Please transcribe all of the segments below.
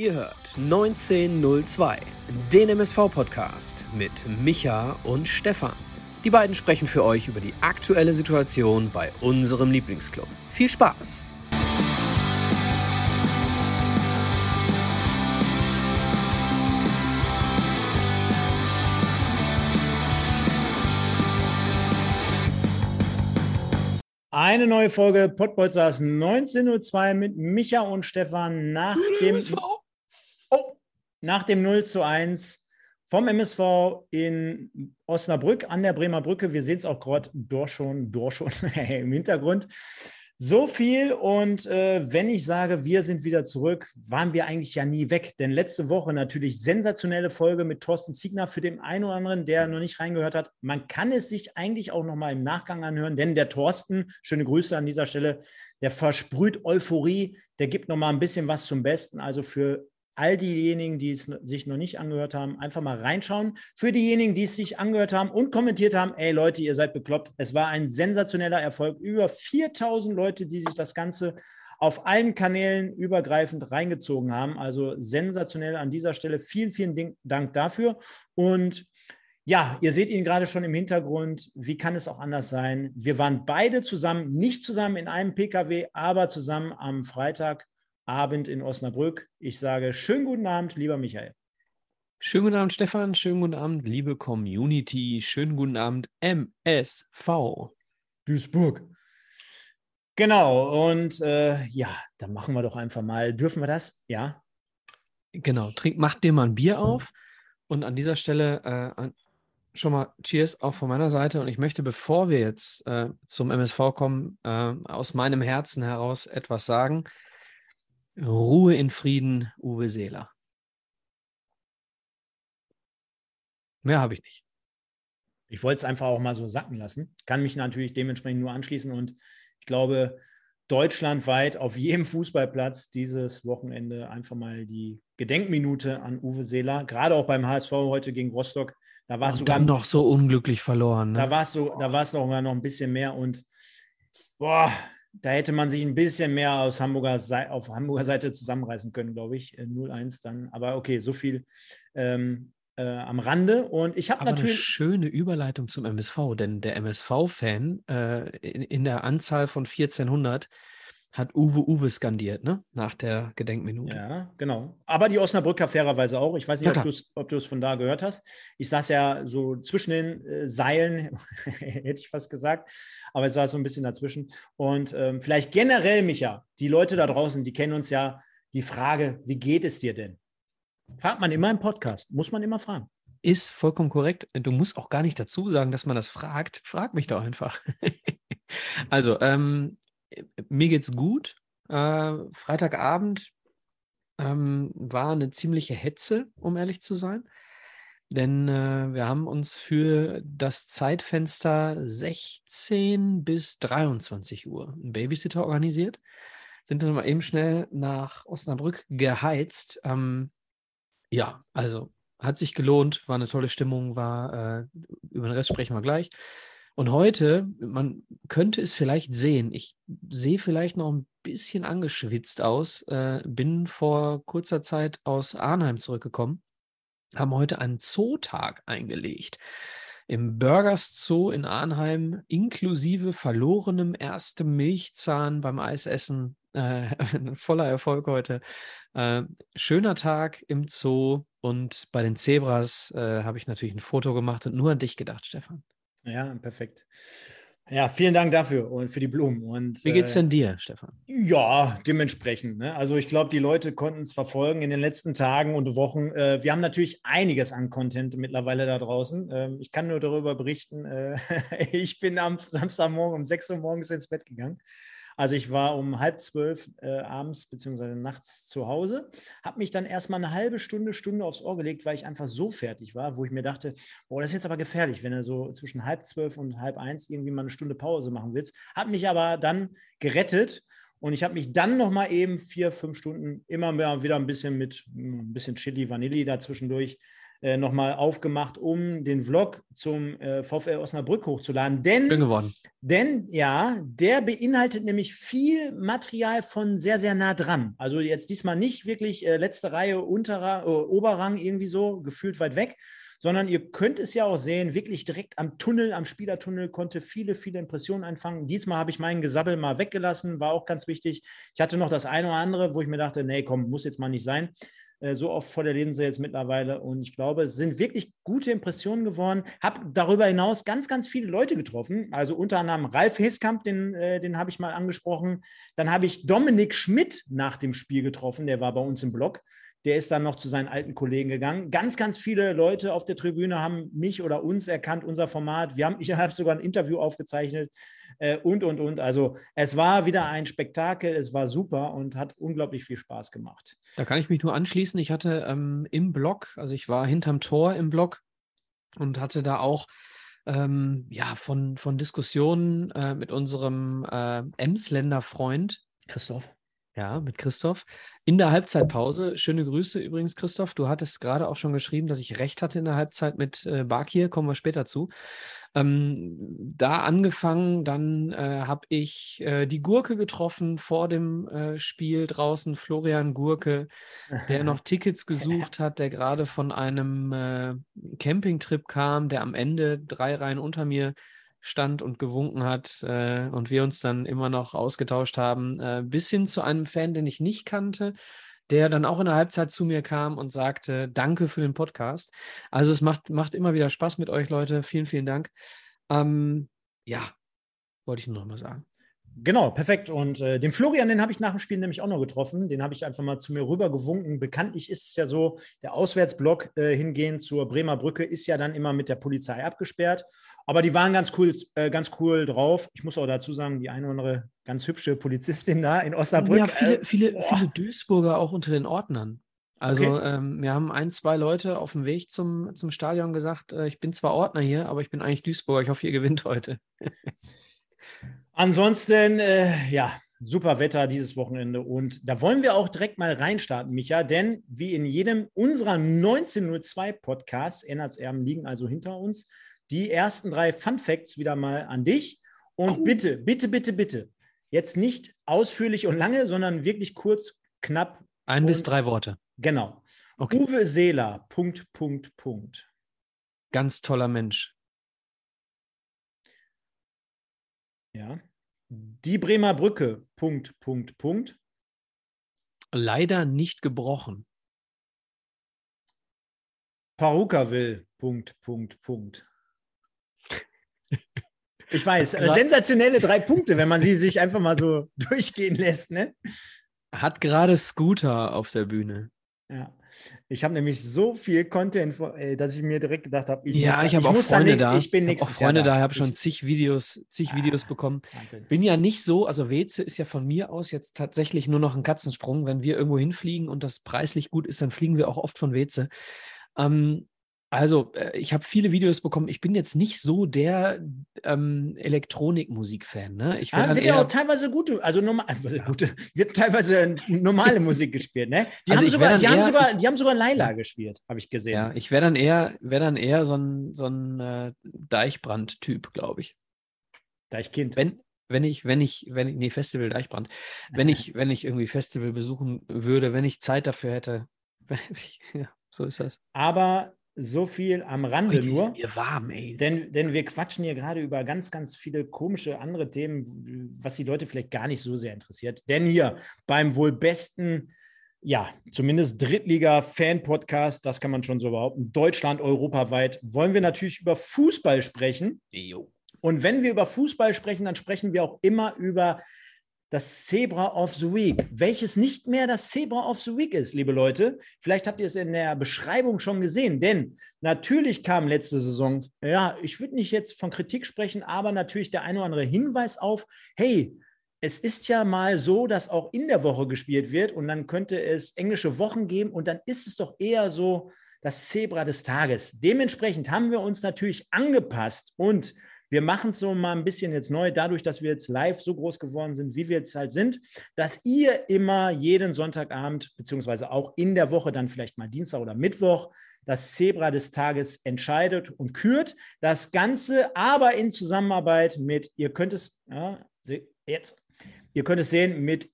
Ihr hört 1902, den MSV-Podcast mit Micha und Stefan. Die beiden sprechen für euch über die aktuelle Situation bei unserem Lieblingsclub. Viel Spaß! Eine neue Folge Pottbolzers 19.02 mit Micha und Stefan nach dem, oh, nach dem 0 zu 1 vom MSV in Osnabrück an der Bremer Brücke. Wir sehen es auch gerade dort schon, im Hintergrund. So viel und äh, wenn ich sage, wir sind wieder zurück, waren wir eigentlich ja nie weg. Denn letzte Woche natürlich sensationelle Folge mit Thorsten Ziegner für den einen oder anderen, der noch nicht reingehört hat. Man kann es sich eigentlich auch nochmal im Nachgang anhören, denn der Thorsten, schöne Grüße an dieser Stelle, der versprüht Euphorie, der gibt nochmal ein bisschen was zum Besten. Also für all diejenigen, die es sich noch nicht angehört haben, einfach mal reinschauen. Für diejenigen, die es sich angehört haben und kommentiert haben, ey Leute, ihr seid bekloppt. Es war ein sensationeller Erfolg. Über 4000 Leute, die sich das Ganze auf allen Kanälen übergreifend reingezogen haben. Also sensationell an dieser Stelle. Vielen, vielen Dank dafür. Und ja, ihr seht ihn gerade schon im Hintergrund. Wie kann es auch anders sein? Wir waren beide zusammen, nicht zusammen in einem Pkw, aber zusammen am Freitag Abend in Osnabrück. Ich sage schönen guten Abend, lieber Michael. Schönen guten Abend, Stefan. Schönen guten Abend, liebe Community. Schönen guten Abend, MSV. Duisburg. Genau, und äh, ja, dann machen wir doch einfach mal. Dürfen wir das? Ja. Genau, trink, mach dir mal ein Bier auf. Und an dieser Stelle äh, schon mal Cheers auch von meiner Seite. Und ich möchte, bevor wir jetzt äh, zum MSV kommen, äh, aus meinem Herzen heraus etwas sagen. Ruhe in Frieden, Uwe Seeler. Mehr habe ich nicht. Ich wollte es einfach auch mal so sacken lassen. Kann mich natürlich dementsprechend nur anschließen und ich glaube, deutschlandweit auf jedem Fußballplatz dieses Wochenende einfach mal die Gedenkminute an Uwe Seeler. Gerade auch beim HSV heute gegen Rostock. Da war es sogar noch so unglücklich verloren. Ne? Da war es so, da war es noch, noch ein bisschen mehr und boah, da hätte man sich ein bisschen mehr aus Hamburger Seite, auf Hamburger Seite zusammenreißen können, glaube ich. 0-1 äh, dann. Aber okay, so viel ähm, äh, am Rande. Und ich habe natürlich. Eine schöne Überleitung zum MSV, denn der MSV-Fan äh, in, in, der Anzahl von 1400 hat Uwe Uwe skandiert, ne? Nach der Gedenkminute. Ja, genau. Aber die Osnabrücker fairerweise auch. Ich weiß nicht, ja, ob du es von da gehört hast. Ich saß ja so zwischen den äh, Seilen, hätte ich fast gesagt, aber es saß so ein bisschen dazwischen. Und ähm, vielleicht generell, Micha, die Leute da draußen, die kennen uns ja, die Frage, wie geht es dir denn? Fragt man immer im Podcast, muss man immer fragen. Ist vollkommen korrekt. Du musst auch gar nicht dazu sagen, dass man das fragt. Frag mich doch einfach. also, ähm, mir geht's gut. Äh, Freitagabend ähm, war eine ziemliche Hetze, um ehrlich zu sein. Denn äh, wir haben uns für das Zeitfenster 16 bis 23 Uhr einen Babysitter organisiert. Sind dann mal eben schnell nach Osnabrück geheizt. Ähm, ja, also hat sich gelohnt, war eine tolle Stimmung, war, äh, über den Rest sprechen wir gleich. Und heute, man könnte es vielleicht sehen, ich sehe vielleicht noch ein bisschen angeschwitzt aus, äh, bin vor kurzer Zeit aus Arnheim zurückgekommen, haben heute einen Zootag eingelegt. Im Burgers Zoo in Arnheim, inklusive verlorenem erstem Milchzahn beim Eisessen. Äh, voller Erfolg heute. Äh, schöner Tag im Zoo und bei den Zebras äh, habe ich natürlich ein Foto gemacht und nur an dich gedacht, Stefan. Ja, perfekt. Ja, vielen Dank dafür und für die Blumen. Und, Wie geht's denn dir, Stefan? Ja, dementsprechend. Ne? Also ich glaube, die Leute konnten es verfolgen in den letzten Tagen und Wochen. Äh, wir haben natürlich einiges an Content mittlerweile da draußen. Ähm, ich kann nur darüber berichten. Äh, ich bin am Samstagmorgen um 6 Uhr morgens ins Bett gegangen. Also ich war um halb zwölf äh, abends bzw. nachts zu Hause, habe mich dann erstmal eine halbe Stunde, Stunde aufs Ohr gelegt, weil ich einfach so fertig war, wo ich mir dachte, boah, das ist jetzt aber gefährlich, wenn du so zwischen halb zwölf und halb eins irgendwie mal eine Stunde Pause machen willst. Hat mich aber dann gerettet und ich habe mich dann noch mal eben vier, fünf Stunden immer mehr wieder ein bisschen mit ein bisschen Chili, Vanilli dazwischendurch äh, nochmal aufgemacht, um den Vlog zum äh, VfL Osnabrück hochzuladen. Denn, Schön geworden. denn ja, der beinhaltet nämlich viel Material von sehr, sehr nah dran. Also jetzt diesmal nicht wirklich äh, letzte Reihe, unterer, äh, Oberrang irgendwie so, gefühlt weit weg, sondern ihr könnt es ja auch sehen, wirklich direkt am Tunnel, am Spielertunnel, konnte viele, viele Impressionen einfangen. Diesmal habe ich meinen Gesabbel mal weggelassen, war auch ganz wichtig. Ich hatte noch das eine oder andere, wo ich mir dachte, nee, komm, muss jetzt mal nicht sein. Äh, so oft vor der Linse jetzt mittlerweile. Und ich glaube, es sind wirklich gute Impressionen geworden. Habe darüber hinaus ganz, ganz viele Leute getroffen. Also unter anderem Ralf Heskamp, den, äh, den habe ich mal angesprochen. Dann habe ich Dominik Schmidt nach dem Spiel getroffen. Der war bei uns im Blog. Der ist dann noch zu seinen alten Kollegen gegangen. Ganz, ganz viele Leute auf der Tribüne haben mich oder uns erkannt, unser Format. Wir haben, ich habe sogar ein Interview aufgezeichnet äh, und, und, und. Also es war wieder ein Spektakel, es war super und hat unglaublich viel Spaß gemacht. Da kann ich mich nur anschließen. Ich hatte ähm, im Blog, also ich war hinterm Tor im Blog und hatte da auch ähm, ja, von, von Diskussionen äh, mit unserem äh, Emsländer Freund. Christoph. Ja, mit Christoph. In der Halbzeitpause, schöne Grüße übrigens, Christoph. Du hattest gerade auch schon geschrieben, dass ich recht hatte in der Halbzeit mit äh, Bakir, kommen wir später zu. Ähm, da angefangen, dann äh, habe ich äh, die Gurke getroffen vor dem äh, Spiel draußen, Florian Gurke, der noch Tickets gesucht hat, der gerade von einem äh, Campingtrip kam, der am Ende drei Reihen unter mir stand und gewunken hat äh, und wir uns dann immer noch ausgetauscht haben, äh, bis hin zu einem Fan, den ich nicht kannte, der dann auch in der Halbzeit zu mir kam und sagte, danke für den Podcast. Also es macht, macht immer wieder Spaß mit euch, Leute. Vielen, vielen Dank. Ähm, ja, wollte ich nur noch mal sagen. Genau, perfekt. Und äh, den Florian, den habe ich nach dem Spiel nämlich auch noch getroffen. Den habe ich einfach mal zu mir rüber gewunken. Bekanntlich ist es ja so, der Auswärtsblock äh, hingehend zur Bremer Brücke ist ja dann immer mit der Polizei abgesperrt. Aber die waren ganz cool, äh, ganz cool drauf. Ich muss auch dazu sagen, die eine oder andere ganz hübsche Polizistin da in Osnabrück. Ja, viele, äh, viele, viele Duisburger auch unter den Ordnern. Also okay. ähm, wir haben ein, zwei Leute auf dem Weg zum, zum Stadion gesagt, äh, ich bin zwar Ordner hier, aber ich bin eigentlich Duisburger. Ich hoffe, ihr gewinnt heute. Ansonsten, äh, ja, super Wetter dieses Wochenende. Und da wollen wir auch direkt mal reinstarten, Micha, denn wie in jedem unserer 1902 Podcasts, Erben liegen also hinter uns, die ersten drei Fun Facts wieder mal an dich. Und oh. bitte, bitte, bitte, bitte, jetzt nicht ausführlich und lange, sondern wirklich kurz, knapp. Ein bis drei Worte. Genau. Okay. Uwe Seeler, Punkt, Punkt, Punkt. Ganz toller Mensch. Ja. Die Bremer Brücke, Punkt, Punkt, Punkt. Leider nicht gebrochen. Parukaville, Punkt, Punkt, Punkt. Ich weiß, sensationelle drei Punkte, wenn man sie sich einfach mal so durchgehen lässt, ne? Hat gerade Scooter auf der Bühne. Ja. Ich habe nämlich so viel Content, äh, dass ich mir direkt gedacht habe, ich ja, muss, ich habe auch Freunde da. Ich bin nächstes auch Freunde da, habe schon zig Videos, zig ah, Videos bekommen. Wahnsinn. Bin ja nicht so, also Weze ist ja von mir aus jetzt tatsächlich nur noch ein Katzensprung. Wenn wir irgendwo hinfliegen und das preislich gut ist, dann fliegen wir auch oft von Weze. Ähm, also, äh, ich habe viele Videos bekommen. Ich bin jetzt nicht so der ähm, Elektronikmusik-Fan. Ne? Ich ah, wird ja auch teilweise gute, also normal, ja. gute, wird teilweise normale Musik gespielt. Ne? Die, also haben sogar, die, eher, haben sogar, die haben sogar Laila gespielt, habe ich gesehen. Ja, ich wäre dann eher, wär dann eher so ein, so ein äh, Deichbrand-Typ, glaube ich. Deichkind. Wenn, wenn ich, wenn ich, wenn ich, nee, Festival Deichbrand. Wenn ich, wenn ich irgendwie Festival besuchen würde, wenn ich Zeit dafür hätte. ja, so ist das. Aber so viel am Rande Heute nur. Ist mir warm, ey. Denn, denn wir quatschen hier gerade über ganz, ganz viele komische andere Themen, was die Leute vielleicht gar nicht so sehr interessiert. Denn hier beim wohl besten, ja, zumindest Drittliga-Fan-Podcast, das kann man schon so behaupten, Deutschland, europaweit, wollen wir natürlich über Fußball sprechen. Jo. Und wenn wir über Fußball sprechen, dann sprechen wir auch immer über das Zebra of the Week, welches nicht mehr das Zebra of the Week ist, liebe Leute. Vielleicht habt ihr es in der Beschreibung schon gesehen, denn natürlich kam letzte Saison, ja, ich würde nicht jetzt von Kritik sprechen, aber natürlich der ein oder andere Hinweis auf, hey, es ist ja mal so, dass auch in der Woche gespielt wird und dann könnte es englische Wochen geben und dann ist es doch eher so das Zebra des Tages. Dementsprechend haben wir uns natürlich angepasst und Wir machen es so mal ein bisschen jetzt neu, dadurch, dass wir jetzt live so groß geworden sind, wie wir jetzt halt sind, dass ihr immer jeden Sonntagabend, beziehungsweise auch in der Woche, dann vielleicht mal Dienstag oder Mittwoch, das Zebra des Tages entscheidet und kürt. Das Ganze aber in Zusammenarbeit mit, ihr könnt es, ja, jetzt, ihr könnt es sehen, mit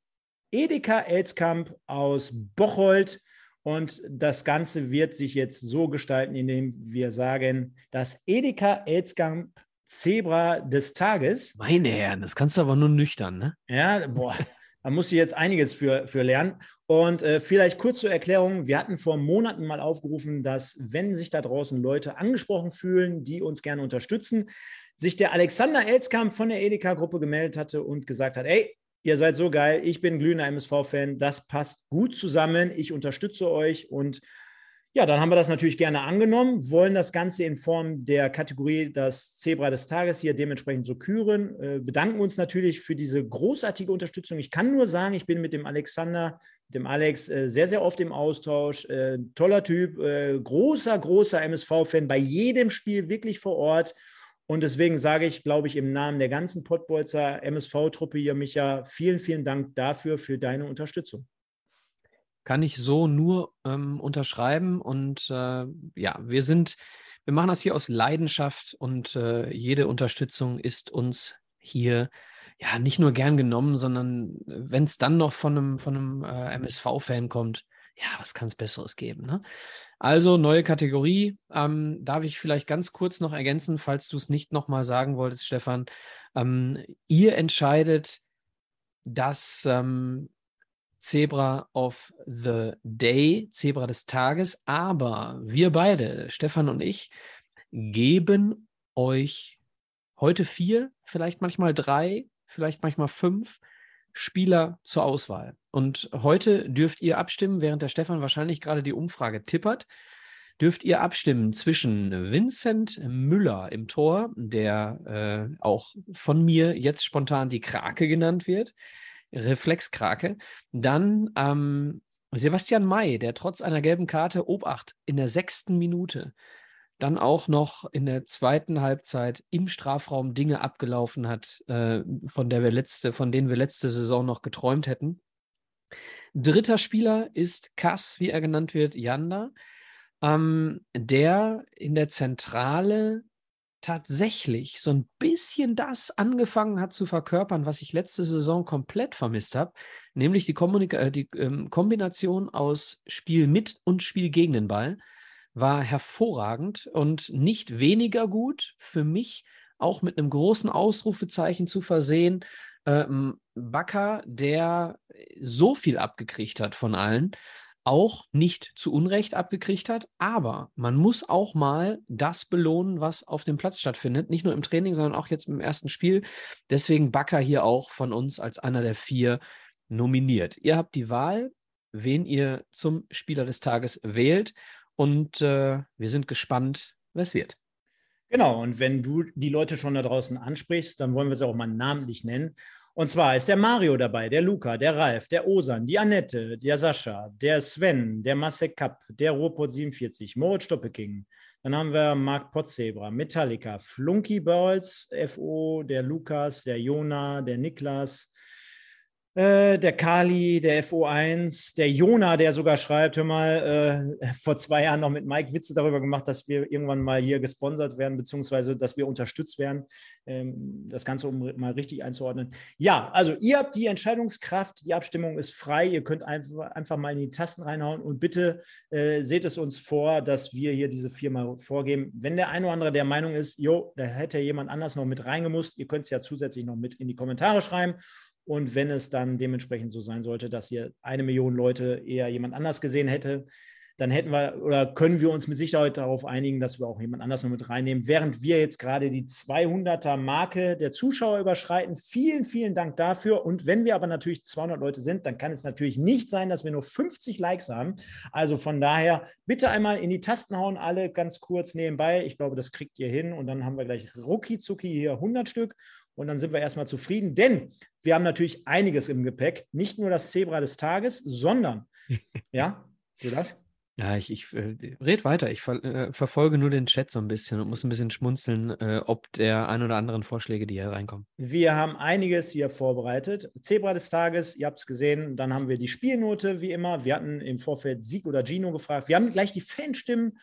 Edeka Elskamp aus Bocholt. Und das Ganze wird sich jetzt so gestalten, indem wir sagen, das Edeka Elskamp Zebra des Tages. Meine Herren, das kannst du aber nur nüchtern, ne? Ja, boah, da muss ich jetzt einiges für, für lernen. Und äh, vielleicht kurz zur Erklärung: Wir hatten vor Monaten mal aufgerufen, dass, wenn sich da draußen Leute angesprochen fühlen, die uns gerne unterstützen, sich der Alexander Elskamp von der Edeka-Gruppe gemeldet hatte und gesagt hat: Ey, Ihr seid so geil. Ich bin glühender MSV-Fan. Das passt gut zusammen. Ich unterstütze euch. Und ja, dann haben wir das natürlich gerne angenommen, wollen das Ganze in Form der Kategorie das Zebra des Tages hier dementsprechend so küren. Äh, bedanken uns natürlich für diese großartige Unterstützung. Ich kann nur sagen, ich bin mit dem Alexander, dem Alex äh, sehr, sehr oft im Austausch. Äh, toller Typ, äh, großer, großer MSV-Fan, bei jedem Spiel wirklich vor Ort. Und deswegen sage ich, glaube ich, im Namen der ganzen Pottbolzer MSV-Truppe hier, Micha, vielen, vielen Dank dafür, für deine Unterstützung. Kann ich so nur ähm, unterschreiben. Und äh, ja, wir sind, wir machen das hier aus Leidenschaft und äh, jede Unterstützung ist uns hier ja nicht nur gern genommen, sondern wenn es dann noch von einem, von einem äh, MSV-Fan kommt, ja, was kann es Besseres geben? Ne? Also neue Kategorie. Ähm, darf ich vielleicht ganz kurz noch ergänzen, falls du es nicht nochmal sagen wolltest, Stefan. Ähm, ihr entscheidet das ähm, Zebra of the Day, Zebra des Tages, aber wir beide, Stefan und ich, geben euch heute vier, vielleicht manchmal drei, vielleicht manchmal fünf Spieler zur Auswahl. Und heute dürft ihr abstimmen, während der Stefan wahrscheinlich gerade die Umfrage tippert, dürft ihr abstimmen zwischen Vincent Müller im Tor, der äh, auch von mir jetzt spontan die Krake genannt wird, Reflexkrake, dann ähm, Sebastian May, der trotz einer gelben Karte Obacht in der sechsten Minute dann auch noch in der zweiten Halbzeit im Strafraum Dinge abgelaufen hat, äh, von der wir letzte, von denen wir letzte Saison noch geträumt hätten. Dritter Spieler ist Kass, wie er genannt wird, Janda, ähm, der in der Zentrale tatsächlich so ein bisschen das angefangen hat zu verkörpern, was ich letzte Saison komplett vermisst habe, nämlich die, Kommunika äh, die ähm, Kombination aus Spiel mit und Spiel gegen den Ball war hervorragend und nicht weniger gut für mich, auch mit einem großen Ausrufezeichen zu versehen. Ähm, Bakker, der so viel abgekriegt hat von allen, auch nicht zu Unrecht abgekriegt hat, aber man muss auch mal das belohnen, was auf dem Platz stattfindet, nicht nur im Training, sondern auch jetzt im ersten Spiel. Deswegen Bakker hier auch von uns als einer der vier nominiert. Ihr habt die Wahl, wen ihr zum Spieler des Tages wählt. Und äh, wir sind gespannt, was wird. Genau, und wenn du die Leute schon da draußen ansprichst, dann wollen wir sie auch mal namentlich nennen. Und zwar ist der Mario dabei, der Luca, der Ralf, der Osan, die Annette, der Sascha, der Sven, der Masek Kapp, der Ruhrpott 47, Moritz Stoppeking. Dann haben wir Marc Potzebra, Metallica, Flunky Balls, FO, der Lukas, der Jona, der Niklas, äh, der Kali, der FO1, der Jona, der sogar schreibt, hör mal, äh, vor zwei Jahren noch mit Mike Witze darüber gemacht, dass wir irgendwann mal hier gesponsert werden, beziehungsweise dass wir unterstützt werden. Ähm, das Ganze, um mal richtig einzuordnen. Ja, also ihr habt die Entscheidungskraft, die Abstimmung ist frei, ihr könnt einfach, einfach mal in die Tasten reinhauen und bitte äh, seht es uns vor, dass wir hier diese Firma vorgeben. Wenn der eine oder andere der Meinung ist, jo, da hätte jemand anders noch mit reingemusst, ihr könnt es ja zusätzlich noch mit in die Kommentare schreiben und wenn es dann dementsprechend so sein sollte, dass hier eine Million Leute eher jemand anders gesehen hätte, dann hätten wir oder können wir uns mit Sicherheit darauf einigen, dass wir auch jemand anders noch mit reinnehmen, während wir jetzt gerade die 200er Marke der Zuschauer überschreiten. Vielen, vielen Dank dafür. Und wenn wir aber natürlich 200 Leute sind, dann kann es natürlich nicht sein, dass wir nur 50 Likes haben. Also von daher bitte einmal in die Tasten hauen, alle ganz kurz nebenbei. Ich glaube, das kriegt ihr hin. Und dann haben wir gleich rucki zucki hier 100 Stück und dann sind wir erstmal zufrieden, denn wir haben natürlich einiges im Gepäck. Nicht nur das Zebra des Tages, sondern, ja, du das? Ja, ich, ich äh, red weiter. Ich ver äh, verfolge nur den Chat so ein bisschen und muss ein bisschen schmunzeln, äh, ob der ein oder anderen Vorschläge, die hier reinkommen. Wir haben einiges hier vorbereitet. Zebra des Tages, ihr habt es gesehen. Dann haben wir die Spielnote, wie immer. Wir hatten im Vorfeld Sieg oder Gino gefragt. Wir haben gleich die Fanstimmen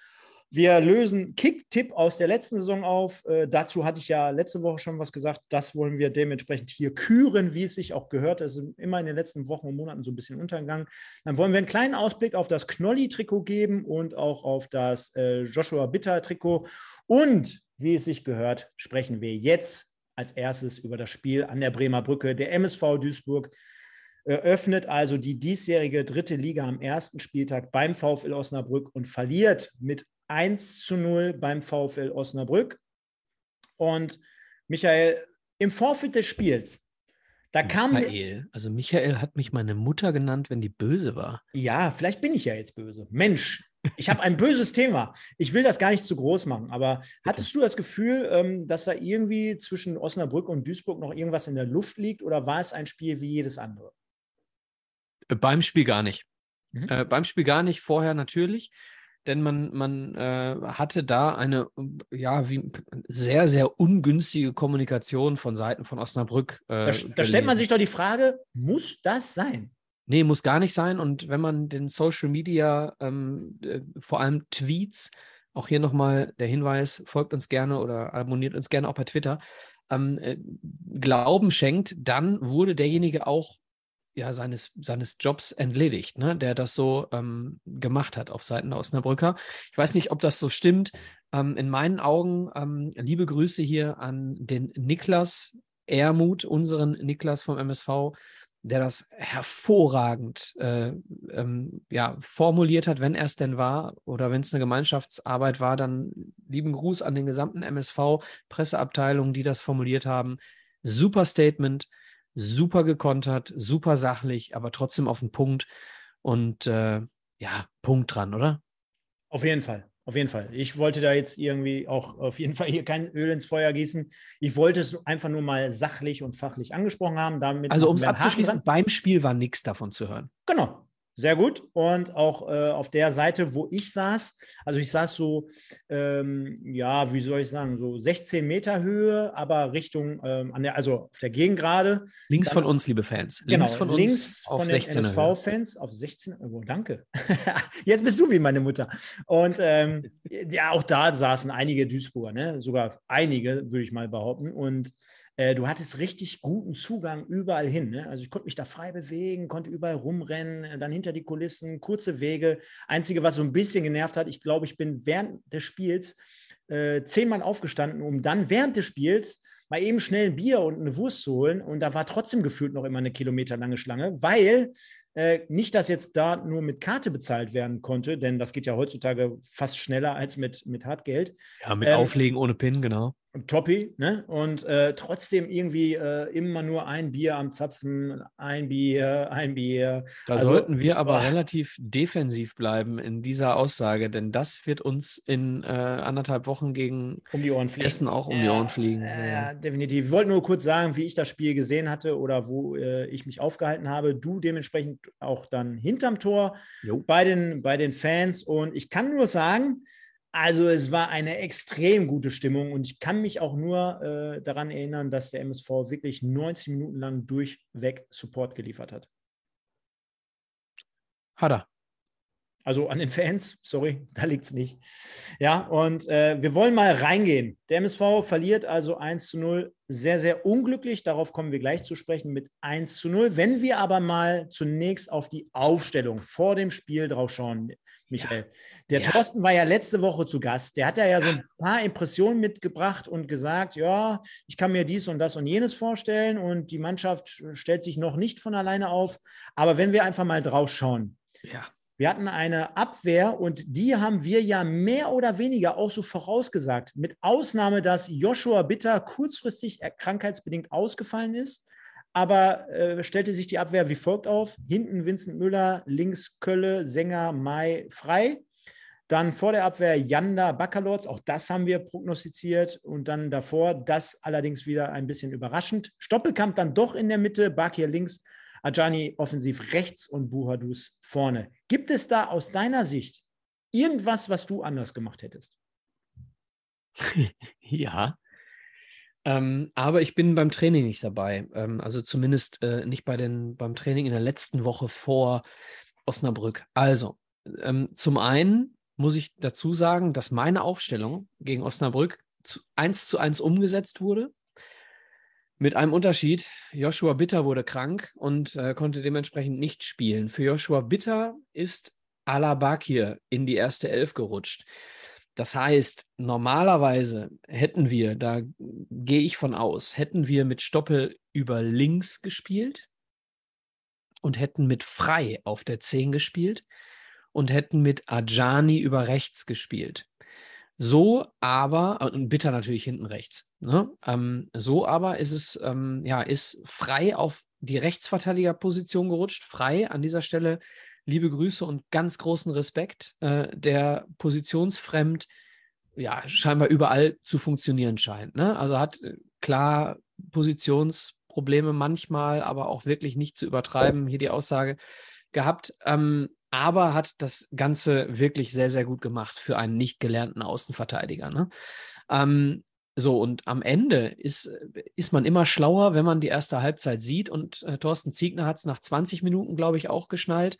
wir lösen Kick-Tipp aus der letzten Saison auf. Äh, dazu hatte ich ja letzte Woche schon was gesagt. Das wollen wir dementsprechend hier küren, wie es sich auch gehört. Das ist immer in den letzten Wochen und Monaten so ein bisschen untergegangen. Dann wollen wir einen kleinen Ausblick auf das Knolli-Trikot geben und auch auf das äh, Joshua Bitter-Trikot. Und wie es sich gehört, sprechen wir jetzt als erstes über das Spiel an der Bremer Brücke. Der MSV Duisburg eröffnet also die diesjährige dritte Liga am ersten Spieltag beim VfL Osnabrück und verliert mit 1 zu 0 beim VfL Osnabrück. Und Michael, im Vorfeld des Spiels, da kam. Michael, also Michael hat mich meine Mutter genannt, wenn die böse war. Ja, vielleicht bin ich ja jetzt böse. Mensch, ich habe ein böses Thema. Ich will das gar nicht zu groß machen, aber hattest du das Gefühl, ähm, dass da irgendwie zwischen Osnabrück und Duisburg noch irgendwas in der Luft liegt oder war es ein Spiel wie jedes andere? Äh, beim Spiel gar nicht. Mhm. Äh, beim Spiel gar nicht, vorher natürlich denn man, man äh, hatte da eine ja, wie, sehr, sehr ungünstige Kommunikation von Seiten von Osnabrück. Äh, da, da stellt man sich doch die Frage, muss das sein? Nee, muss gar nicht sein. Und wenn man den Social Media, ähm, äh, vor allem Tweets, auch hier nochmal der Hinweis, folgt uns gerne oder abonniert uns gerne auch bei Twitter, ähm, äh, Glauben schenkt, dann wurde derjenige auch ja, seines, seines Jobs entledigt, ne? der das so ähm, gemacht hat auf Seiten der Osnabrücker. Ich weiß nicht, ob das so stimmt. Ähm, in meinen Augen, ähm, liebe Grüße hier an den Niklas Ermut, unseren Niklas vom MSV, der das hervorragend äh, ähm, ja, formuliert hat, wenn er es denn war oder wenn es eine Gemeinschaftsarbeit war, dann lieben Gruß an den gesamten MSV-Presseabteilungen, die das formuliert haben. Super Statement super gekontert, super sachlich, aber trotzdem auf den Punkt. Und äh, ja, Punkt dran, oder? Auf jeden Fall. Auf jeden Fall. Ich wollte da jetzt irgendwie auch auf jeden Fall hier kein Öl ins Feuer gießen. Ich wollte es einfach nur mal sachlich und fachlich angesprochen haben. Damit also um es abzuschließen, beim Spiel war nichts davon zu hören. Genau, sehr gut. Und auch äh, auf der Seite, wo ich saß, also ich saß so, ähm, ja, wie soll ich sagen, so 16 Meter Höhe, aber Richtung, ähm, an der, also auf der Gegengrade. Links Dann, von uns, liebe Fans. Links genau, von uns links von den NSV-Fans auf 16. Oh, danke. Jetzt bist du wie meine Mutter. Und ähm, ja, auch da saßen einige Duisburger, ne? sogar einige, würde ich mal behaupten. Und äh, du hattest richtig guten Zugang überall hin. Ne? Also ich konnte mich da frei bewegen, konnte überall rumrennen, äh, dann hinter die Kulissen, kurze Wege. Einzige, was so ein bisschen genervt hat, ich glaube, ich bin während des Spiels äh, zehnmal aufgestanden, um dann während des Spiels mal eben schnell ein Bier und eine Wurst zu holen. Und da war trotzdem gefühlt noch immer eine kilometerlange Schlange, weil äh, nicht, dass jetzt da nur mit Karte bezahlt werden konnte, denn das geht ja heutzutage fast schneller als mit, mit Hartgeld. Ja, mit ähm, Auflegen ohne PIN, genau. Toppi, ne? Und äh, trotzdem irgendwie äh, immer nur ein Bier am Zapfen, ein Bier, ein Bier. Da also, sollten wir aber oh. relativ defensiv bleiben in dieser Aussage, denn das wird uns in äh, anderthalb Wochen gegen um die Ohren fliegen. Essen auch um die Ohren fliegen. Ja, definitiv. Ich wollte nur kurz sagen, wie ich das Spiel gesehen hatte oder wo äh, ich mich aufgehalten habe. Du dementsprechend auch dann hinterm Tor bei den, bei den Fans. Und ich kann nur sagen, also es war eine extrem gute Stimmung und ich kann mich auch nur äh, daran erinnern, dass der MSV wirklich 90 Minuten lang durchweg Support geliefert hat. Er. Also an den Fans, sorry, da liegt es nicht. Ja, und äh, wir wollen mal reingehen. Der MSV verliert also 1 zu 0. Sehr, sehr unglücklich. Darauf kommen wir gleich zu sprechen mit 1 zu 0. Wenn wir aber mal zunächst auf die Aufstellung vor dem Spiel drauf schauen, Michael. Ja. Der ja. Thorsten war ja letzte Woche zu Gast. Der hat ja, ja so ein paar Impressionen mitgebracht und gesagt, ja, ich kann mir dies und das und jenes vorstellen und die Mannschaft stellt sich noch nicht von alleine auf. Aber wenn wir einfach mal drauf schauen. Ja wir hatten eine Abwehr und die haben wir ja mehr oder weniger auch so vorausgesagt. Mit Ausnahme, dass Joshua Bitter kurzfristig krankheitsbedingt ausgefallen ist. Aber äh, stellte sich die Abwehr wie folgt auf: hinten Vincent Müller, links Kölle, Sänger, Mai frei. Dann vor der Abwehr Janda Bakalotz, auch das haben wir prognostiziert. Und dann davor, das allerdings wieder ein bisschen überraschend. Stoppelkamp dann doch in der Mitte, Bakir links, Ajani offensiv rechts und Buhadus vorne. Gibt es da aus deiner Sicht irgendwas, was du anders gemacht hättest? ja. Ähm, aber ich bin beim Training nicht dabei. Ähm, also zumindest äh, nicht bei den, beim Training in der letzten Woche vor Osnabrück. Also, ähm, zum einen muss ich dazu sagen, dass meine Aufstellung gegen Osnabrück eins zu eins umgesetzt wurde. Mit einem Unterschied, Joshua Bitter wurde krank und äh, konnte dementsprechend nicht spielen. Für Joshua Bitter ist Alabakir in die erste Elf gerutscht. Das heißt, normalerweise hätten wir, da gehe ich von aus, hätten wir mit Stoppel über links gespielt und hätten mit Frei auf der 10 gespielt und hätten mit Ajani über rechts gespielt. So aber, äh, und Bitter natürlich hinten rechts. Ne? Ähm, so aber ist es, ähm, ja, ist frei auf die Rechtsverteidigerposition gerutscht. Frei an dieser Stelle liebe Grüße und ganz großen Respekt, äh, der positionsfremd ja scheinbar überall zu funktionieren scheint. Ne? Also hat äh, klar Positionsprobleme manchmal, aber auch wirklich nicht zu übertreiben. Hier die Aussage gehabt. Ähm, aber hat das Ganze wirklich sehr, sehr gut gemacht für einen nicht gelernten Außenverteidiger. Ne? Ähm, so, und am Ende ist, ist man immer schlauer, wenn man die erste Halbzeit sieht. Und äh, Thorsten Ziegner hat es nach 20 Minuten, glaube ich, auch geschnallt,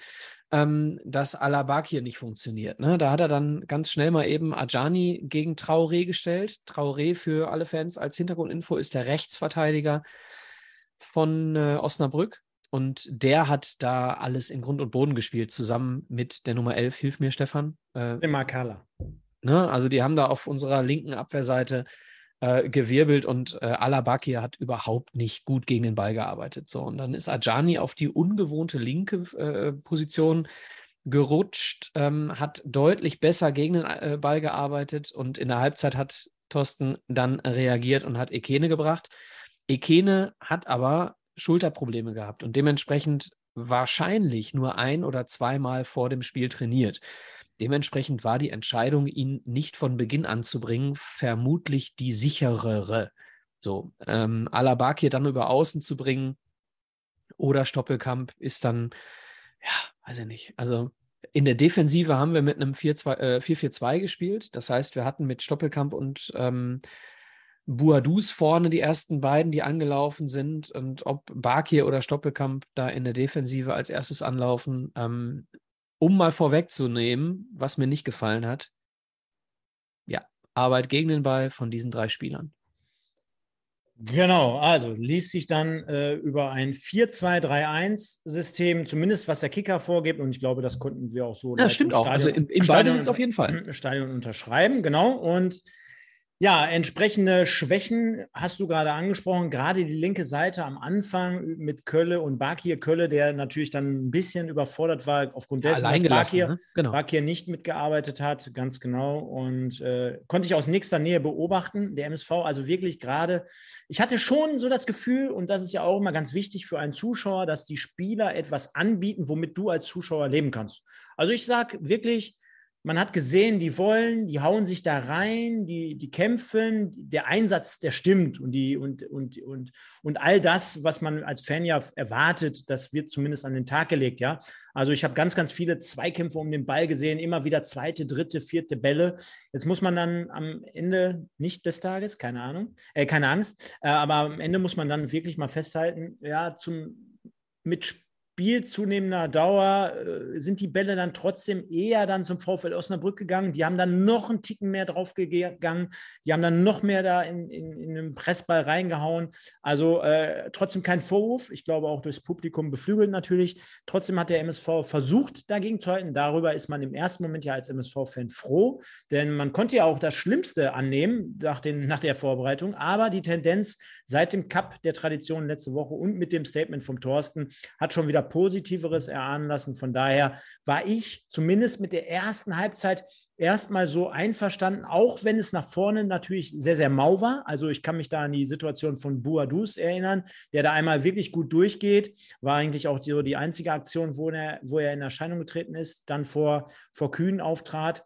ähm, dass Alabak hier nicht funktioniert. Ne? Da hat er dann ganz schnell mal eben Ajani gegen Traoré gestellt. Traoré für alle Fans als Hintergrundinfo ist der Rechtsverteidiger von äh, Osnabrück. Und der hat da alles in Grund und Boden gespielt, zusammen mit der Nummer 11. Hilf mir, Stefan. Äh, Makala. Ne? Also die haben da auf unserer linken Abwehrseite äh, gewirbelt und äh, Alabaki hat überhaupt nicht gut gegen den Ball gearbeitet. So, und dann ist Ajani auf die ungewohnte linke äh, Position gerutscht, ähm, hat deutlich besser gegen den äh, Ball gearbeitet und in der Halbzeit hat Thorsten dann reagiert und hat Ekene gebracht. Ekene hat aber Schulterprobleme gehabt und dementsprechend wahrscheinlich nur ein oder zweimal vor dem Spiel trainiert. Dementsprechend war die Entscheidung, ihn nicht von Beginn an zu bringen, vermutlich die sicherere. So, ähm, Alabakir dann über Außen zu bringen oder Stoppelkamp ist dann, ja, weiß ich nicht. Also in der Defensive haben wir mit einem 4-4-2 äh, gespielt. Das heißt, wir hatten mit Stoppelkamp und ähm, Buadus vorne die ersten beiden, die angelaufen sind und ob Bakir oder Stoppelkamp da in der Defensive als erstes anlaufen, ähm, um mal vorwegzunehmen, was mir nicht gefallen hat. Ja, Arbeit gegen den Ball von diesen drei Spielern. Genau, also ließ sich dann äh, über ein 4-2-3-1-System, zumindest was der Kicker vorgibt, und ich glaube, das konnten wir auch so. Ja, stimmt auch. also im, im Stadion, auf jeden Fall. Stadion unterschreiben, genau. Und ja, entsprechende Schwächen hast du gerade angesprochen, gerade die linke Seite am Anfang mit Kölle und Bakir Kölle, der natürlich dann ein bisschen überfordert war aufgrund dessen, dass Bakir, ne? genau. Bakir nicht mitgearbeitet hat, ganz genau. Und äh, konnte ich aus nächster Nähe beobachten, der MSV, also wirklich gerade, ich hatte schon so das Gefühl, und das ist ja auch immer ganz wichtig für einen Zuschauer, dass die Spieler etwas anbieten, womit du als Zuschauer leben kannst. Also ich sage wirklich, man hat gesehen, die wollen, die hauen sich da rein, die, die kämpfen, der Einsatz, der stimmt und, die, und, und, und, und all das, was man als Fan ja erwartet, das wird zumindest an den Tag gelegt, ja. Also ich habe ganz, ganz viele Zweikämpfe um den Ball gesehen, immer wieder zweite, dritte, vierte Bälle. Jetzt muss man dann am Ende, nicht des Tages, keine Ahnung, äh, keine Angst, äh, aber am Ende muss man dann wirklich mal festhalten, ja, zum Mitspielen Spiel zunehmender Dauer äh, sind die Bälle dann trotzdem eher dann zum VfL Osnabrück gegangen. Die haben dann noch einen Ticken mehr draufgegangen. Die haben dann noch mehr da in, in, in den Pressball reingehauen. Also äh, trotzdem kein Vorwurf. Ich glaube auch durchs Publikum beflügelt natürlich. Trotzdem hat der MSV versucht, dagegen zu halten. Darüber ist man im ersten Moment ja als MSV-Fan froh, denn man konnte ja auch das Schlimmste annehmen nach, den, nach der Vorbereitung. Aber die Tendenz seit dem Cup der Tradition letzte Woche und mit dem Statement vom Thorsten hat schon wieder Positiveres erahnen lassen. Von daher war ich zumindest mit der ersten Halbzeit erstmal so einverstanden, auch wenn es nach vorne natürlich sehr, sehr mau war. Also ich kann mich da an die Situation von Buadus erinnern, der da einmal wirklich gut durchgeht. War eigentlich auch so die einzige Aktion, wo er, wo er in Erscheinung getreten ist, dann vor, vor Kühn auftrat.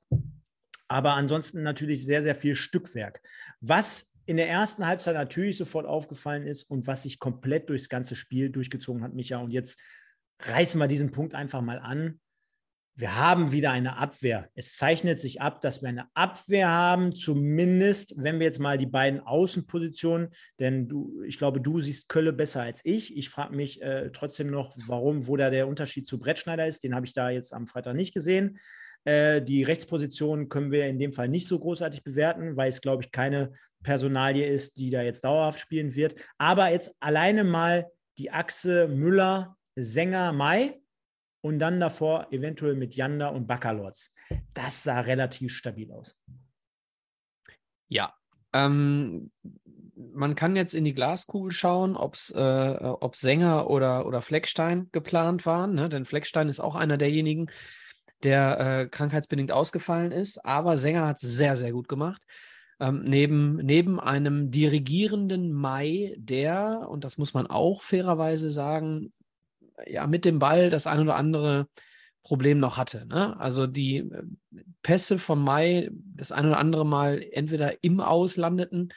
Aber ansonsten natürlich sehr, sehr viel Stückwerk. Was in der ersten Halbzeit natürlich sofort aufgefallen ist und was sich komplett durchs ganze Spiel durchgezogen hat, Micha. Und jetzt reißen wir diesen Punkt einfach mal an. wir haben wieder eine Abwehr. Es zeichnet sich ab, dass wir eine Abwehr haben, zumindest wenn wir jetzt mal die beiden Außenpositionen, denn du, ich glaube, du siehst Kölle besser als ich. Ich frage mich äh, trotzdem noch, warum, wo da der Unterschied zu Brettschneider ist. Den habe ich da jetzt am Freitag nicht gesehen. Äh, die Rechtsposition können wir in dem Fall nicht so großartig bewerten, weil es, glaube ich, keine Personalie ist, die da jetzt dauerhaft spielen wird. Aber jetzt alleine mal die Achse Müller, Sänger, Mai und dann davor eventuell mit Janda und Bakalotz. Das sah relativ stabil aus. Ja, ähm, man kann jetzt in die Glaskugel schauen, ob es äh, Sänger oder, oder Fleckstein geplant waren, ne? denn Fleckstein ist auch einer derjenigen, der äh, krankheitsbedingt ausgefallen ist, aber Sänger hat es sehr, sehr gut gemacht. Ähm, neben, neben einem dirigierenden Mai, der, und das muss man auch fairerweise sagen, ja mit dem Ball das ein oder andere Problem noch hatte. Ne? Also die äh, Pässe von Mai das ein oder andere Mal entweder im Aus landeten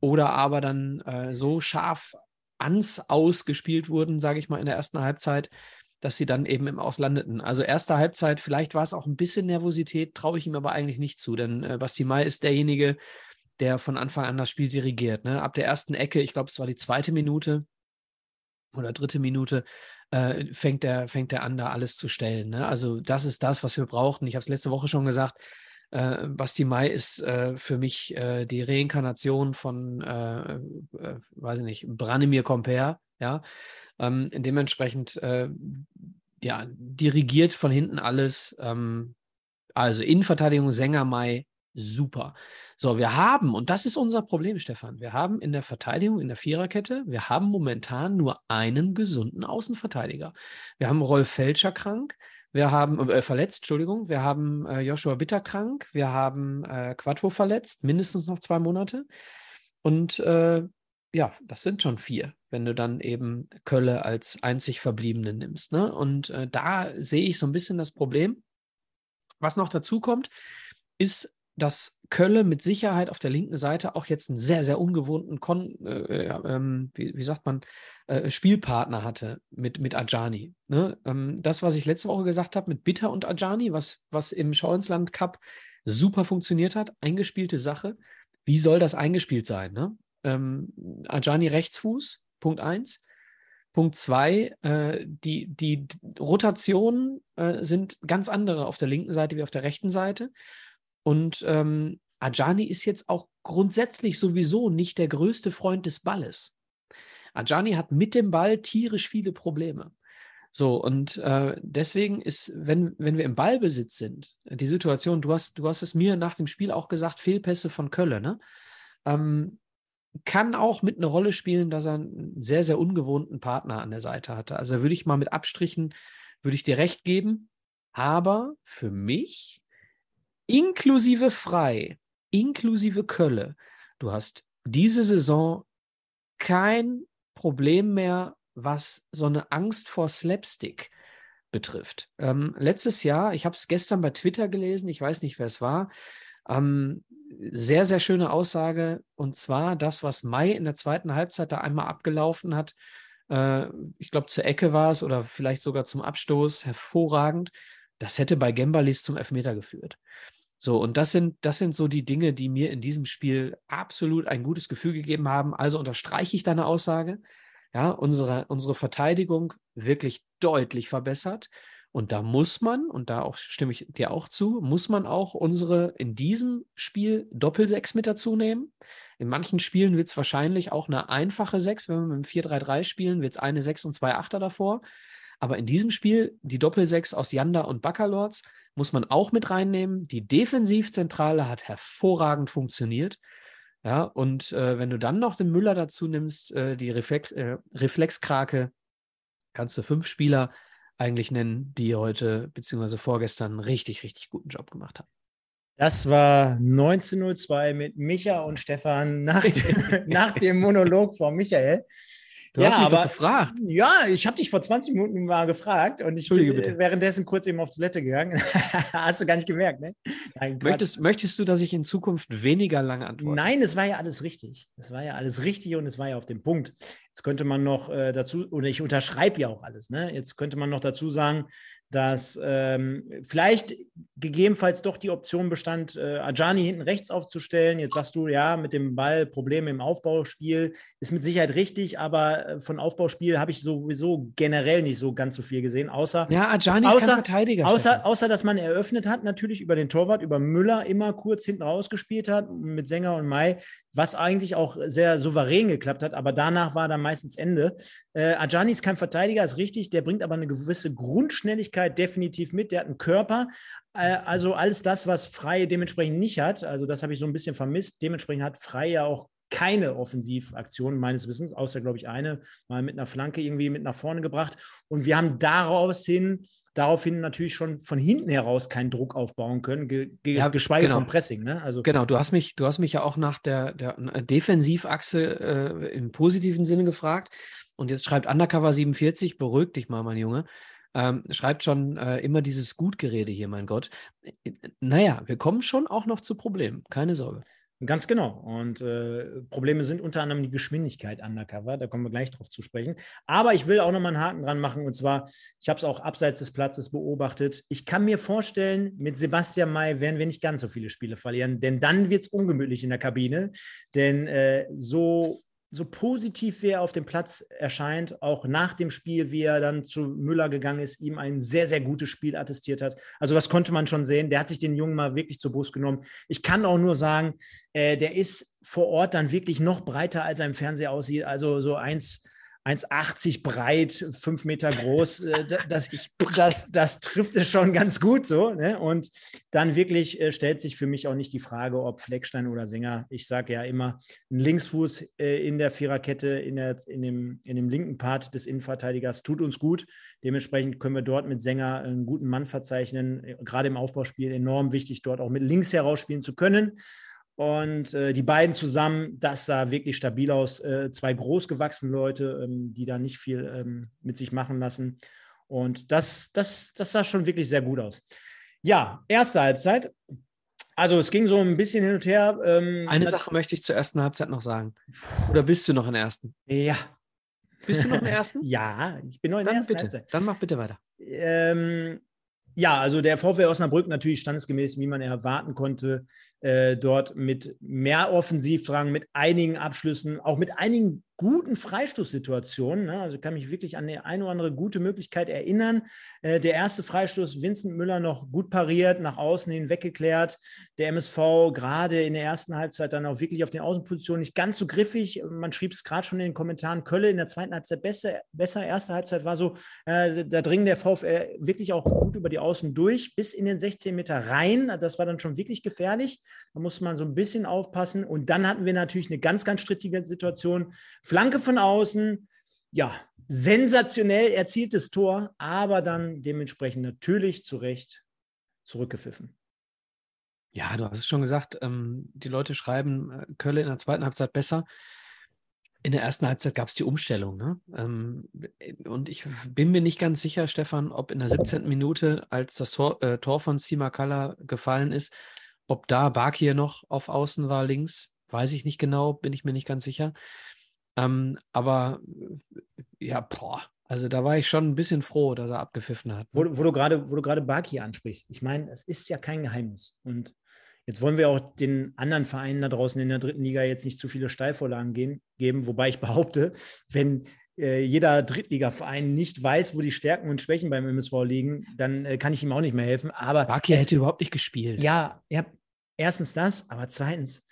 oder aber dann äh, so scharf ans Aus gespielt wurden, sage ich mal, in der ersten Halbzeit, dass sie dann eben im Aus landeten. Also erste Halbzeit, vielleicht war es auch ein bisschen Nervosität, traue ich ihm aber eigentlich nicht zu, denn äh, Basti Mai ist derjenige, der von Anfang an das Spiel dirigiert. Ne? Ab der ersten Ecke, ich glaube, es war die zweite Minute, oder dritte Minute äh, fängt, er, fängt er an, da alles zu stellen. Ne? Also das ist das, was wir brauchten. Ich habe es letzte Woche schon gesagt. Äh, Basti Mai ist äh, für mich äh, die Reinkarnation von, äh, äh, weiß ich nicht, Branimir Comper. Ja, ähm, dementsprechend ja dirigiert von hinten alles. Ähm, also Innenverteidigung Sänger Mai super. So, wir haben, und das ist unser Problem, Stefan, wir haben in der Verteidigung, in der Viererkette, wir haben momentan nur einen gesunden Außenverteidiger. Wir haben Rolf Felscher krank, wir haben, äh, verletzt, Entschuldigung, wir haben äh, Joshua Bitter krank, wir haben äh, Quattro verletzt, mindestens noch zwei Monate. Und äh, ja, das sind schon vier, wenn du dann eben Kölle als einzig Verbliebenen nimmst. Ne? Und äh, da sehe ich so ein bisschen das Problem. Was noch dazu kommt, ist dass Kölle mit Sicherheit auf der linken Seite auch jetzt einen sehr, sehr ungewohnten, Kon äh, ähm, wie, wie, sagt man, äh, Spielpartner hatte mit, mit Ajani. Ne? Ähm, das, was ich letzte Woche gesagt habe mit Bitter und Ajani, was, was im Schauinsland Cup super funktioniert hat, eingespielte Sache. Wie soll das eingespielt sein? Ne? Ähm, Ajani Rechtsfuß, Punkt 1. Punkt 2, äh, die, die Rotationen äh, sind ganz andere auf der linken Seite wie auf der rechten Seite. Und ähm, Ajani ist jetzt auch grundsätzlich sowieso nicht der größte Freund des Balles. Ajani hat mit dem Ball tierisch viele Probleme. So, und äh, deswegen ist, wenn, wenn wir im Ballbesitz sind, die Situation, du hast, du hast es mir nach dem Spiel auch gesagt, Fehlpässe von Kölle, ne? Ähm, kann auch mit einer Rolle spielen, dass er einen sehr, sehr ungewohnten Partner an der Seite hatte. Also würde ich mal mit Abstrichen, würde ich dir recht geben. Aber für mich inklusive Frei, inklusive Kölle, du hast diese Saison kein Problem mehr, was so eine Angst vor Slapstick betrifft. Ähm, letztes Jahr, ich habe es gestern bei Twitter gelesen, ich weiß nicht, wer es war, ähm, sehr, sehr schöne Aussage. Und zwar das, was Mai in der zweiten Halbzeit da einmal abgelaufen hat. Äh, ich glaube, zur Ecke war es oder vielleicht sogar zum Abstoß. Hervorragend. Das hätte bei Gembalis zum Elfmeter geführt. So, und das sind, das sind so die Dinge, die mir in diesem Spiel absolut ein gutes Gefühl gegeben haben. Also unterstreiche ich deine Aussage. Ja, unsere, unsere Verteidigung wirklich deutlich verbessert. Und da muss man, und da auch stimme ich dir auch zu, muss man auch unsere in diesem Spiel Doppelsechs mit dazu nehmen. In manchen Spielen wird es wahrscheinlich auch eine einfache Sechs. Wenn wir mit dem 4-3-3 spielen, wird es eine Sechs und zwei Achter davor. Aber in diesem Spiel die Doppelsechs aus Janda und Baccalords muss man auch mit reinnehmen. Die Defensivzentrale hat hervorragend funktioniert. Ja, und äh, wenn du dann noch den Müller dazu nimmst, äh, die Reflex, äh, Reflexkrake, kannst du fünf Spieler eigentlich nennen, die heute bzw. vorgestern einen richtig, richtig guten Job gemacht haben. Das war 1902 mit Micha und Stefan nach, dem, nach dem Monolog von Michael. Du ja, hast mich aber, doch gefragt. Ja, ich habe dich vor 20 Minuten mal gefragt und ich bin bitte. währenddessen kurz eben auf Toilette gegangen. hast du gar nicht gemerkt, ne? Nein, möchtest, möchtest du, dass ich in Zukunft weniger lange antworte? Nein, es war ja alles richtig. Es war ja alles richtig und es war ja auf dem Punkt. Jetzt könnte man noch äh, dazu, oder ich unterschreibe ja auch alles, ne? Jetzt könnte man noch dazu sagen, dass ähm, vielleicht gegebenenfalls doch die Option bestand, äh, Ajani hinten rechts aufzustellen. Jetzt sagst du, ja, mit dem Ball Probleme im Aufbauspiel ist mit Sicherheit richtig, aber äh, von Aufbauspiel habe ich sowieso generell nicht so ganz so viel gesehen, außer ja, Ajani ist außer, kein Verteidiger. Außer, außer, dass man eröffnet hat, natürlich über den Torwart, über Müller immer kurz hinten rausgespielt hat mit Sänger und Mai was eigentlich auch sehr souverän geklappt hat, aber danach war dann meistens Ende. Äh, Ajani ist kein Verteidiger, ist richtig, der bringt aber eine gewisse Grundschnelligkeit definitiv mit, der hat einen Körper, äh, also alles das, was Frei dementsprechend nicht hat, also das habe ich so ein bisschen vermisst, dementsprechend hat Frei ja auch keine Offensivaktion meines Wissens, außer, glaube ich, eine mal mit einer Flanke irgendwie mit nach vorne gebracht. Und wir haben daraus hin daraufhin natürlich schon von hinten heraus keinen Druck aufbauen können, ge ge ja, geschweige genau. vom Pressing. Ne? Also genau, du hast mich, du hast mich ja auch nach der, der Defensivachse äh, im positiven Sinne gefragt. Und jetzt schreibt Undercover 47, beruhig dich mal, mein Junge. Ähm, schreibt schon äh, immer dieses Gutgerede hier, mein Gott. Äh, naja, wir kommen schon auch noch zu Problemen, keine Sorge. Ganz genau. Und äh, Probleme sind unter anderem die Geschwindigkeit undercover. Da kommen wir gleich drauf zu sprechen. Aber ich will auch nochmal einen Haken dran machen. Und zwar, ich habe es auch abseits des Platzes beobachtet. Ich kann mir vorstellen, mit Sebastian May werden wir nicht ganz so viele Spiele verlieren, denn dann wird es ungemütlich in der Kabine. Denn äh, so so positiv wie er auf dem Platz erscheint, auch nach dem Spiel, wie er dann zu Müller gegangen ist, ihm ein sehr, sehr gutes Spiel attestiert hat. Also das konnte man schon sehen. Der hat sich den Jungen mal wirklich zur Brust genommen. Ich kann auch nur sagen, äh, der ist vor Ort dann wirklich noch breiter, als er im Fernseher aussieht. Also so eins 1,80 breit, 5 Meter groß. Äh, das, das, das, trifft es schon ganz gut so. Ne? Und dann wirklich äh, stellt sich für mich auch nicht die Frage, ob Fleckstein oder Sänger. Ich sage ja immer, ein Linksfuß äh, in der Viererkette, in, der, in, dem, in dem linken Part des Innenverteidigers tut uns gut. Dementsprechend können wir dort mit Sänger einen guten Mann verzeichnen. Gerade im Aufbauspiel enorm wichtig, dort auch mit links herausspielen zu können. Und äh, die beiden zusammen, das sah wirklich stabil aus. Äh, zwei großgewachsene Leute, ähm, die da nicht viel ähm, mit sich machen lassen. Und das, das, das sah schon wirklich sehr gut aus. Ja, erste Halbzeit. Also es ging so ein bisschen hin und her. Ähm, Eine Sache möchte ich zur ersten Halbzeit noch sagen. Oder bist du noch in der ersten? Ja. Bist du noch in der ersten? ja, ich bin noch in Dann der ersten bitte. Halbzeit. Dann mach bitte weiter. Ähm, ja, also der VfL Osnabrück natürlich standesgemäß, wie man erwarten konnte, äh, dort mit mehr Offensivdrang, mit einigen Abschlüssen, auch mit einigen guten Freistoßsituationen. Ne? Also kann mich wirklich an eine, eine oder andere gute Möglichkeit erinnern. Äh, der erste Freistoß, Vincent Müller noch gut pariert, nach außen hin weggeklärt. Der MSV gerade in der ersten Halbzeit dann auch wirklich auf den Außenpositionen nicht ganz so griffig. Man schrieb es gerade schon in den Kommentaren, Kölle in der zweiten Halbzeit besser. besser. Erste Halbzeit war so, äh, da dringen der VfL wirklich auch gut über die Außen durch, bis in den 16 Meter rein. Das war dann schon wirklich gefährlich. Da muss man so ein bisschen aufpassen. Und dann hatten wir natürlich eine ganz, ganz strittige Situation. Flanke von außen, ja, sensationell erzieltes Tor, aber dann dementsprechend natürlich zu Recht zurückgepfiffen. Ja, du hast es schon gesagt, ähm, die Leute schreiben äh, Kölle in der zweiten Halbzeit besser. In der ersten Halbzeit gab es die Umstellung. Ne? Ähm, und ich bin mir nicht ganz sicher, Stefan, ob in der 17. Minute, als das Tor, äh, Tor von Simakala gefallen ist, ob da Bakir noch auf Außen war, links, weiß ich nicht genau, bin ich mir nicht ganz sicher. Ähm, aber äh, ja, boah, also da war ich schon ein bisschen froh, dass er abgepfiffen hat. Ne? Wo, wo, du gerade, Baki ansprichst, ich meine, es ist ja kein Geheimnis. Und jetzt wollen wir auch den anderen Vereinen da draußen in der dritten Liga jetzt nicht zu viele Steilvorlagen gehen, geben, wobei ich behaupte, wenn jeder Drittligaverein nicht weiß, wo die Stärken und Schwächen beim MSV liegen, dann äh, kann ich ihm auch nicht mehr helfen. Aber Baki hätte überhaupt nicht gespielt. Ja, ja, erstens das, aber zweitens,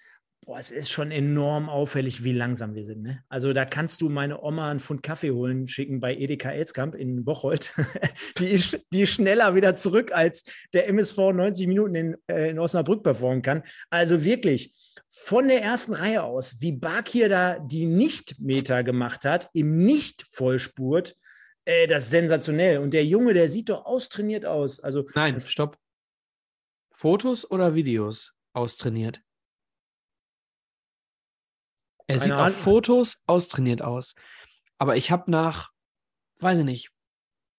boah, es ist schon enorm auffällig, wie langsam wir sind. Ne? Also da kannst du meine Oma einen Pfund Kaffee holen, schicken bei Edeka Elskamp in Bocholt. die, ist, die ist schneller wieder zurück, als der MSV 90 Minuten in, äh, in Osnabrück performen kann. Also wirklich, von der ersten Reihe aus, wie Bakir da die Nicht-Meter gemacht hat, im Nicht-Vollspurt, äh, das ist sensationell. Und der Junge, der sieht doch austrainiert aus. Also, Nein, stopp. Fotos oder Videos austrainiert? Er sieht auf Fotos austrainiert aus. Aber ich habe nach, weiß ich nicht,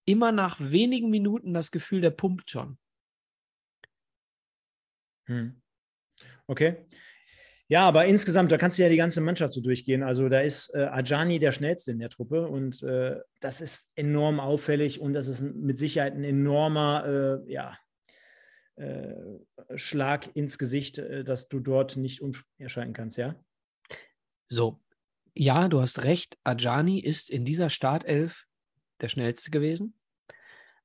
immer nach wenigen Minuten das Gefühl, der pumpt schon. Hm. Okay. Ja, aber insgesamt, da kannst du ja die ganze Mannschaft so durchgehen. Also da ist äh, Ajani der schnellste in der Truppe und äh, das ist enorm auffällig und das ist mit Sicherheit ein enormer äh, ja, äh, Schlag ins Gesicht, äh, dass du dort nicht umschalten kannst, ja? So, ja, du hast recht. Ajani ist in dieser Startelf der schnellste gewesen.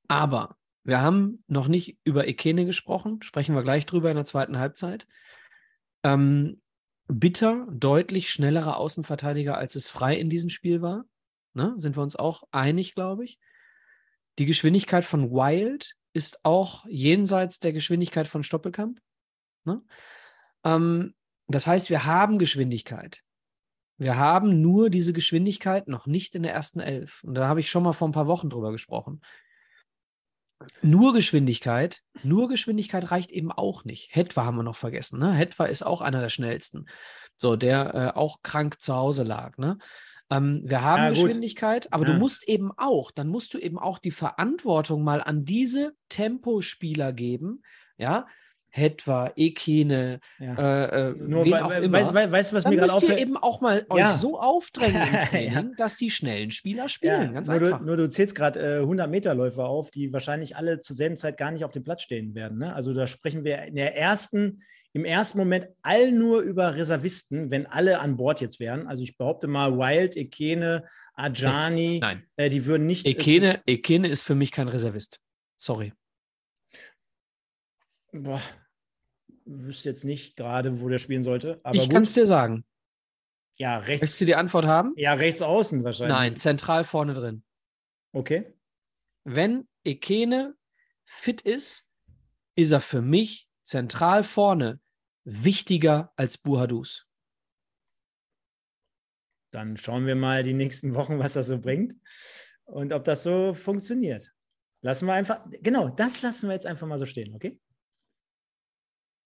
Aber wir haben noch nicht über Ekene gesprochen, sprechen wir gleich drüber in der zweiten Halbzeit. Ähm, Bitter deutlich schnellerer Außenverteidiger, als es frei in diesem Spiel war. Ne? Sind wir uns auch einig, glaube ich. Die Geschwindigkeit von Wild ist auch jenseits der Geschwindigkeit von Stoppelkamp. Ne? Ähm, das heißt, wir haben Geschwindigkeit. Wir haben nur diese Geschwindigkeit noch nicht in der ersten Elf. Und da habe ich schon mal vor ein paar Wochen drüber gesprochen. Nur Geschwindigkeit, nur Geschwindigkeit reicht eben auch nicht. Hetwa haben wir noch vergessen. Ne? Hetwa ist auch einer der schnellsten. So, der äh, auch krank zu Hause lag. Ne? Ähm, wir haben ja, Geschwindigkeit, aber ja. du musst eben auch, dann musst du eben auch die Verantwortung mal an diese Tempospieler geben. Ja, Hetwa, Ekene, ja. äh, äh, Nur, wen auch immer. Weißt du, weiß, was Dann mir gerade auffällt? ihr eben auch mal ja. euch so aufdrängen im Training, ja. dass die schnellen Spieler spielen. Ganz nur, einfach. Du, nur du zählst gerade äh, 100 Meter Läufer auf, die wahrscheinlich alle zur selben Zeit gar nicht auf dem Platz stehen werden. Ne? Also da sprechen wir in der ersten, im ersten Moment all nur über Reservisten, wenn alle an Bord jetzt wären. Also ich behaupte mal, Wild, Ekene, Ajani. Äh, die würden nicht. Äh, Ekene, Ekene ist für mich kein Reservist. Sorry. Boah, wüsste jetzt nicht gerade, wo der spielen sollte. ich kann es dir sagen. Ja, rechts. Möchtest du die Antwort haben? Ja, rechts außen wahrscheinlich. Nein, zentral vorne drin. Okay. Wenn Ekene fit ist, ist er für mich zentral vorne wichtiger als Buhadus. Dann schauen wir mal die nächsten Wochen, was das so bringt und ob das so funktioniert. Lassen wir einfach, genau, das lassen wir jetzt einfach mal so stehen, okay?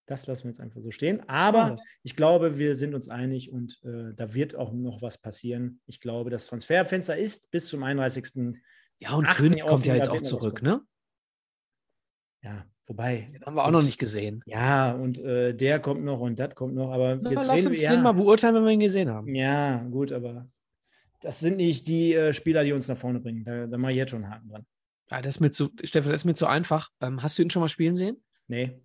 Das lassen wir jetzt einfach so stehen. Aber ich glaube, wir sind uns einig und äh, da wird auch noch was passieren. Ich glaube, das Transferfenster ist bis zum 31. Ja, und König kommt ja jetzt auch zurück, ne? Ja, wobei. Den haben wir auch noch nicht gesehen. Ja, und äh, der kommt noch und das kommt noch. Aber Na, jetzt lass uns wir, den ja, mal beurteilen, wenn wir ihn gesehen haben. Ja, gut, aber das sind nicht die äh, Spieler, die uns nach vorne bringen. Da, da mache ich jetzt schon einen Haken dran. Ja, das ist mir zu, Stefan, das ist mir zu einfach. Ähm, hast du ihn schon mal spielen sehen? Nee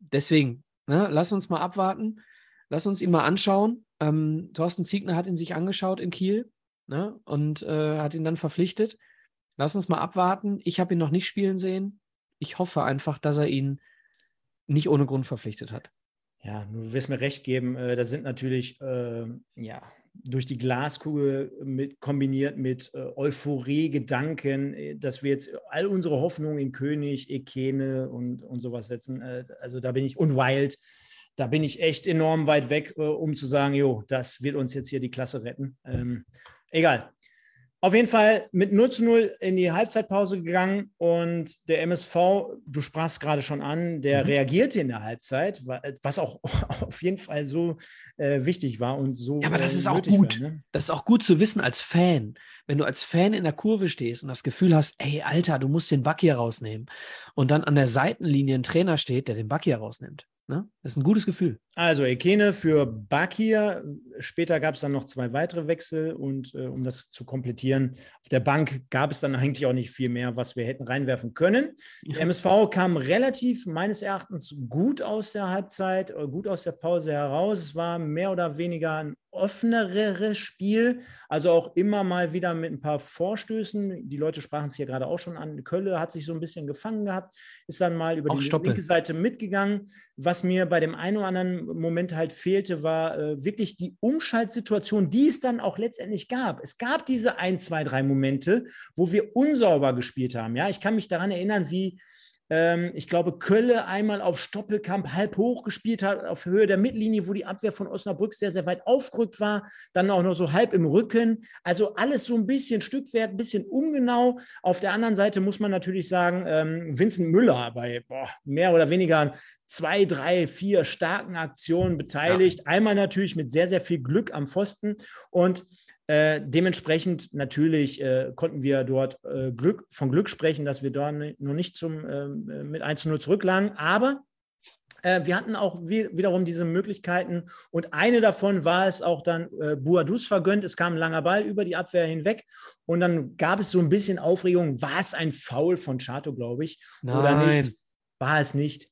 deswegen, ne, lass uns mal abwarten. Lass uns ihn mal anschauen. Ähm, Thorsten Ziegner hat ihn sich angeschaut in Kiel ne, und äh, hat ihn dann verpflichtet. Lass uns mal abwarten. Ich habe ihn noch nicht spielen sehen. Ich hoffe einfach, dass er ihn nicht ohne Grund verpflichtet hat. Ja, du wirst mir recht geben, äh, da sind natürlich äh, ja, durch die Glaskugel mit, kombiniert mit äh, Euphorie, Gedanken, äh, dass wir jetzt all unsere Hoffnungen in König, Ekene und, und sowas setzen. Äh, also da bin ich, und Wild, da bin ich echt enorm weit weg, äh, um zu sagen, jo, das wird uns jetzt hier die Klasse retten. Ähm, egal. Auf jeden Fall mit 0 zu 0 in die Halbzeitpause gegangen und der MSV, du sprachst gerade schon an, der mhm. reagierte in der Halbzeit, was auch auf jeden Fall so äh, wichtig war und so. Ja, aber das äh, ist auch gut. War, ne? Das ist auch gut zu wissen als Fan. Wenn du als Fan in der Kurve stehst und das Gefühl hast, ey, Alter, du musst den Bucky rausnehmen und dann an der Seitenlinie ein Trainer steht, der den Bucky rausnimmt. Ne? Das ist ein gutes Gefühl. Also Ekene für Bakir. Später gab es dann noch zwei weitere Wechsel und äh, um das zu komplettieren, auf der Bank gab es dann eigentlich auch nicht viel mehr, was wir hätten reinwerfen können. Ja. Der MSV kam relativ meines Erachtens gut aus der Halbzeit, äh, gut aus der Pause heraus. Es war mehr oder weniger ein offeneres Spiel, also auch immer mal wieder mit ein paar Vorstößen. Die Leute sprachen es hier gerade auch schon an. Kölle hat sich so ein bisschen gefangen gehabt, ist dann mal über auch die Stoppel. linke Seite mitgegangen. Was mir bei dem einen oder anderen Moment halt fehlte, war äh, wirklich die Umschaltsituation, die es dann auch letztendlich gab. Es gab diese ein, zwei, drei Momente, wo wir unsauber gespielt haben. Ja, ich kann mich daran erinnern, wie ähm, ich glaube, Kölle einmal auf Stoppelkamp halb hoch gespielt hat, auf Höhe der Mittellinie, wo die Abwehr von Osnabrück sehr, sehr weit aufgerückt war. Dann auch noch so halb im Rücken. Also alles so ein bisschen Stückwert, ein bisschen ungenau. Auf der anderen Seite muss man natürlich sagen, ähm, Vincent Müller bei boah, mehr oder weniger zwei, drei, vier starken Aktionen beteiligt. Ja. Einmal natürlich mit sehr, sehr viel Glück am Pfosten. Und äh, dementsprechend natürlich äh, konnten wir dort äh, Glück, von Glück sprechen, dass wir da noch nicht zum, ähm, mit 1 zu 0 zurücklagen. Aber Äh, wir hatten auch wiederum diese Möglichkeiten und eine davon war es auch dann äh, Buadus vergönnt. Es kam ein langer Ball über die Abwehr hinweg und dann gab es so ein bisschen Aufregung. War es ein Foul von Chato, glaube ich, Nein. oder nicht? War es nicht.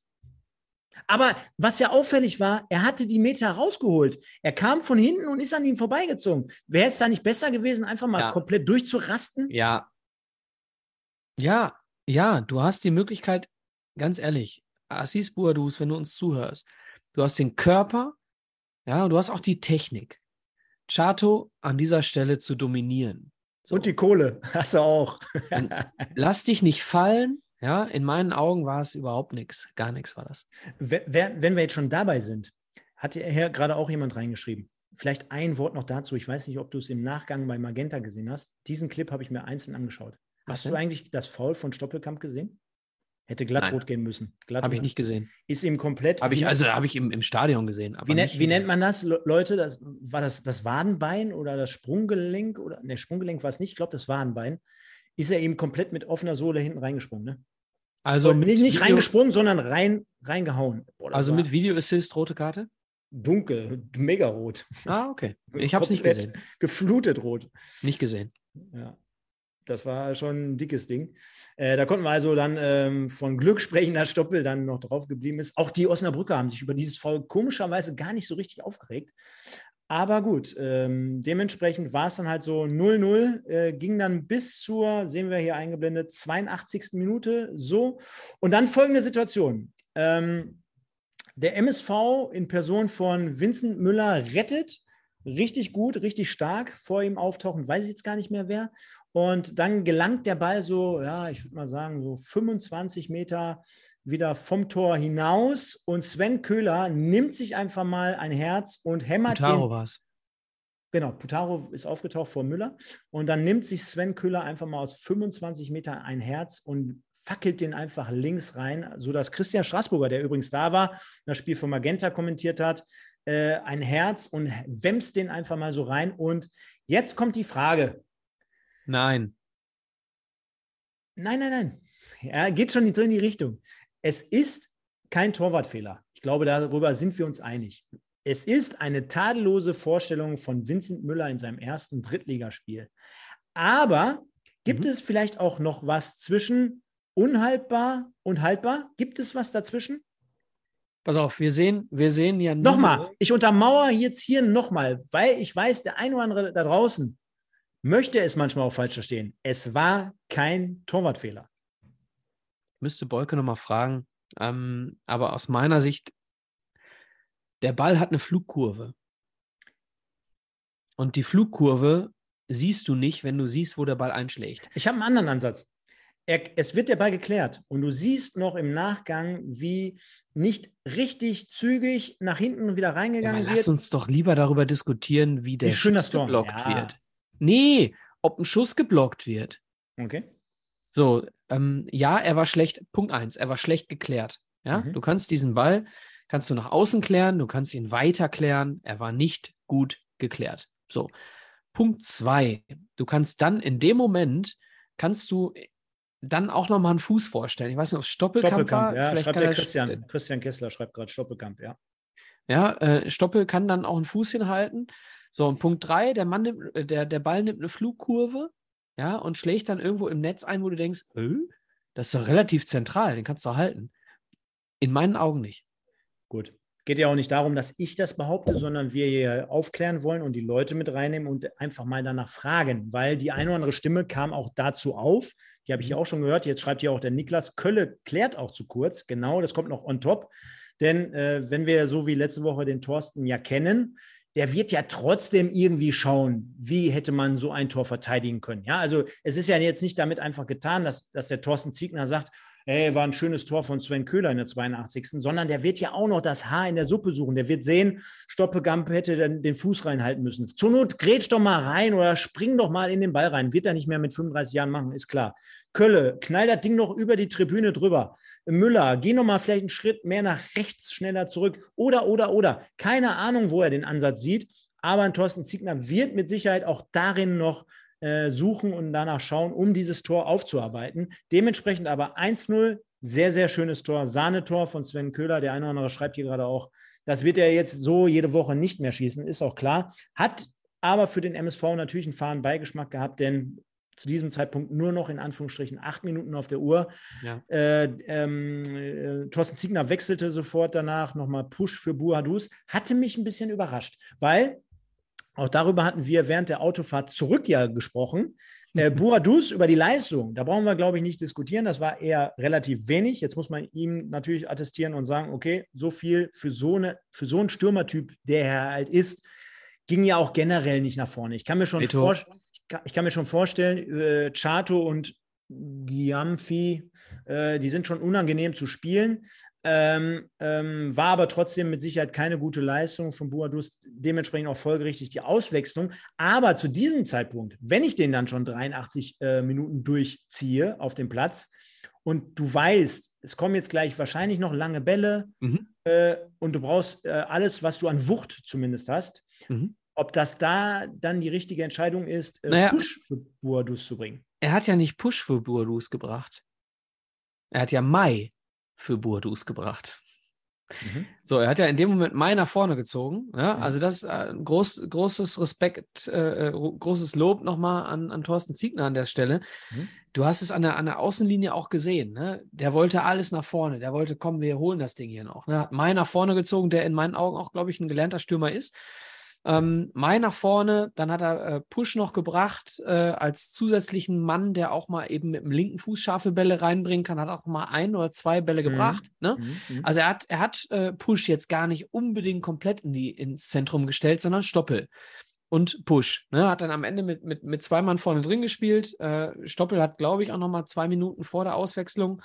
Aber was ja auffällig war, er hatte die Meter rausgeholt. Er kam von hinten und ist an ihm vorbeigezogen. Wäre es da nicht besser gewesen, einfach mal Ja. komplett durchzurasten? Ja. Ja, ja, du hast die Möglichkeit, ganz ehrlich, Assis Buadus, wenn du uns zuhörst, du hast den Körper, ja, und du hast auch die Technik, Chato an dieser Stelle zu dominieren. So. Und die Kohle hast du auch. Lass dich nicht fallen. Ja, in meinen Augen war es überhaupt nichts. Gar nichts war das. Wer- Wenn wir jetzt schon dabei sind, hat hier gerade auch jemand reingeschrieben. Vielleicht ein Wort noch dazu. Ich weiß nicht, ob du es im Nachgang bei Magenta gesehen hast. Diesen Clip habe ich mir einzeln angeschaut. Was Hast du denn? eigentlich das Foul von Stoppelkamp gesehen? Hätte glatt Nein. rot gehen müssen. Habe ich nicht gesehen. Ist ihm komplett. Habe ich, also habe ich im, im Stadion gesehen. Aber wie, ne, nicht wie nennt man das, Le- Leute? Das, war das das Wadenbein oder das Sprunggelenk? Oder ne, Sprunggelenk war es nicht. Ich glaube, das Wadenbein. Ist er eben komplett mit offener Sohle hinten reingesprungen. Ne? Also nicht, nicht Video, reingesprungen, sondern rein, reingehauen. Boah, Also mit Video Assist rote Karte? dunkel, mega rot. Ah, okay. Ich habe es nicht gesehen. Geflutet rot. Nicht gesehen. Ja. Das war schon ein dickes Ding. Äh, da konnten wir also dann ähm, von Glück sprechen, dass Stoppel dann noch drauf geblieben ist. Auch die Osnabrücker haben sich über dieses Foul komischerweise gar nicht so richtig aufgeregt. Aber gut, ähm, dementsprechend war es dann halt so 0-0, äh, ging dann bis zur, sehen wir hier eingeblendet, 82. Minute so. Und dann folgende Situation. Ähm, der MSV in Person von Vincent Müller rettet. Richtig gut, richtig stark. Vor ihm auftauchen, weiß ich jetzt gar nicht mehr wer. Und dann gelangt der Ball so, ja, ich würde mal sagen, so 25 Meter wieder vom Tor hinaus. Und Sven Köhler nimmt sich einfach mal ein Herz und hämmert Putaro war es. Genau, Putaro ist aufgetaucht vor Müller. Und dann nimmt sich Sven Köhler einfach mal aus 25 Metern ein Herz und fackelt den einfach links rein, sodass Christian Straßburger, der übrigens da war, das Spiel von Magenta kommentiert hat, äh, ein Herz und wämst den einfach mal so rein. Und jetzt kommt die Frage. Nein. Nein, nein, nein. Ja, geht schon so in die Richtung. Es ist kein Torwartfehler. Ich glaube, darüber sind wir uns einig. Es ist eine tadellose Vorstellung von Vincent Müller in seinem ersten Drittligaspiel. Aber gibt Mhm. es vielleicht auch noch was zwischen unhaltbar und haltbar? Gibt es was dazwischen? Pass auf, wir sehen, wir sehen ja Nochmal, ich untermauere jetzt hier nochmal, weil ich weiß, der ein oder andere da draußen möchte es manchmal auch falsch verstehen. Es war kein Torwartfehler. müsste Bolke nochmal fragen. Ähm, aber aus meiner Sicht, der Ball hat eine Flugkurve. Und die Flugkurve siehst du nicht, wenn du siehst, wo der Ball einschlägt. Ich habe einen anderen Ansatz. Er, es wird der Ball geklärt und du siehst noch im Nachgang, wie nicht richtig zügig nach hinten wieder Ja, reingegangen aber wird. lass uns doch lieber darüber diskutieren, wie der schön das Schuss Tor. geblockt Ja. wird. Nee, ob ein Schuss geblockt wird. Okay. So, ähm, ja, er war schlecht. Punkt eins, er war schlecht geklärt. Ja, Mhm. du kannst diesen Ball, kannst du nach außen klären, du kannst ihn weiter klären. Er war nicht gut geklärt. So. Punkt zwei, du kannst dann in dem Moment, kannst du dann auch nochmal einen Fuß vorstellen. Ich weiß nicht, ob es Stoppelkamp, Doppelkamp, war. ja, Vielleicht schreibt der er- Christian. Christian Kessler schreibt gerade Stoppelkamp, ja. Ja, äh, Stoppel kann dann auch einen Fuß hinhalten. So, und Punkt drei, der Mann nimmt, äh, der, der Ball nimmt eine Flugkurve, ja, und schlägt dann irgendwo im Netz ein, wo du denkst, äh, das ist doch relativ zentral, den kannst du halten. In meinen Augen nicht. Gut. Geht ja auch nicht darum, dass ich das behaupte, sondern wir hier aufklären wollen und die Leute mit reinnehmen und einfach mal danach fragen, weil die eine oder andere Stimme kam auch dazu auf. Die habe ich ja auch schon gehört. Jetzt schreibt hier auch der Niklas Kölle klärt auch zu kurz. Genau, das kommt noch on top. Denn äh, wenn wir so wie letzte Woche den Thorsten ja kennen, der wird ja trotzdem irgendwie schauen, wie hätte man so ein Tor verteidigen können. Ja, also es ist ja jetzt nicht damit einfach getan, dass, dass der Thorsten Ziegner sagt, ey, war ein schönes Tor von Sven Köhler in der 82. Sondern der wird ja auch noch das Haar in der Suppe suchen. Der wird sehen, Stoppegamp hätte dann den Fuß reinhalten müssen. Zur Not grätsch doch mal rein oder spring doch mal in den Ball rein. Wird er nicht mehr mit 35 Jahren machen, ist klar. Kölle, knall das Ding noch über die Tribüne drüber. Müller, geh noch mal vielleicht einen Schritt mehr nach rechts, schneller zurück. Oder, oder, oder. Keine Ahnung, wo er den Ansatz sieht. Aber ein Thorsten Ziegner wird mit Sicherheit auch darin noch äh, suchen und danach schauen, um dieses Tor aufzuarbeiten. Dementsprechend aber 1-0 Sehr, sehr schönes Tor. Sahnetor von Sven Köhler. Der eine oder andere schreibt hier gerade auch, das wird er jetzt so jede Woche nicht mehr schießen, ist auch klar. Hat aber für den MSV natürlich einen fahren Beigeschmack gehabt, denn zu diesem Zeitpunkt nur noch in Anführungsstrichen acht Minuten auf der Uhr. Ja. Äh, ähm, äh, Thorsten Ziegner wechselte sofort danach nochmal Push für Buadus. Hatte mich ein bisschen überrascht, weil auch darüber hatten wir während der Autofahrt zurück ja gesprochen. Äh, Buadus über die Leistung, da brauchen wir, glaube ich, nicht diskutieren. Das war eher relativ wenig. Jetzt muss man ihm natürlich attestieren und sagen, okay, so viel für so, eine, für so einen Stürmertyp, der er halt ist, ging ja auch generell nicht nach vorne. Ich kann mir schon, vor, ich kann, mir schon vorstellen, äh, Chato und Giamfi, äh, die sind schon unangenehm zu spielen. Ähm, ähm, war aber trotzdem mit Sicherheit keine gute Leistung von Buadus, dementsprechend auch folgerichtig die Auswechslung. Aber zu diesem Zeitpunkt, wenn ich den dann schon 83 äh, Minuten durchziehe auf dem Platz und du weißt, es kommen jetzt gleich wahrscheinlich noch lange Bälle mhm. äh, und du brauchst äh, alles, was du an Wucht zumindest hast, mhm ob das da dann die richtige Entscheidung ist, äh, naja, Push für Boadus zu bringen. Er hat ja nicht Push für Boadus gebracht. Er hat ja Mai für Boadus gebracht. Mhm. So, er hat ja in dem Moment Mai nach vorne gezogen. Ja? Mhm. Also das ist äh, groß, großes Respekt, äh, äh, großes Lob nochmal an, an Thorsten Ziegner an der Stelle. Mhm. Du hast es an der, an der Außenlinie auch gesehen. Ne? Der wollte alles nach vorne. Der wollte, komm, wir holen das Ding hier noch. Ne? Hat Mai nach vorne gezogen, der in meinen Augen auch, glaube ich, ein gelernter Stürmer ist. Ähm, Mai nach vorne, dann hat er äh, Push noch gebracht äh, als zusätzlichen Mann, der auch mal eben mit dem linken Fuß scharfe Bälle reinbringen kann, hat auch mal ein oder zwei Bälle mhm. gebracht. Ne? Mhm. mhm. Also er hat, er hat äh, Push jetzt gar nicht unbedingt komplett in die, ins Zentrum gestellt, sondern Stoppel und Push. Ne? Hat dann am Ende mit, mit, mit zwei Mann vorne drin gespielt. Äh, Stoppel hat, glaube ich, auch noch mal zwei Minuten vor der Auswechslung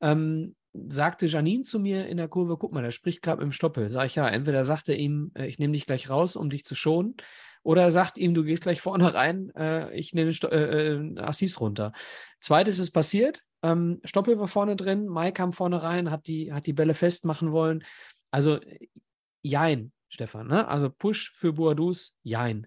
ähm, sagte Janine zu mir in der Kurve, guck mal, der spricht gerade dem Stoppel. Sag ich ja, entweder sagt er ihm, äh, ich nehme dich gleich raus, um dich zu schonen, oder er sagt ihm, du gehst gleich vorne rein, äh, ich nehme äh, äh, Assis runter. Zweites ist passiert, ähm, Stoppel war vorne drin, Mai kam vorne rein, hat die, hat die Bälle festmachen wollen. Also, jein, Stefan, ne? Also Push für Boadus, jein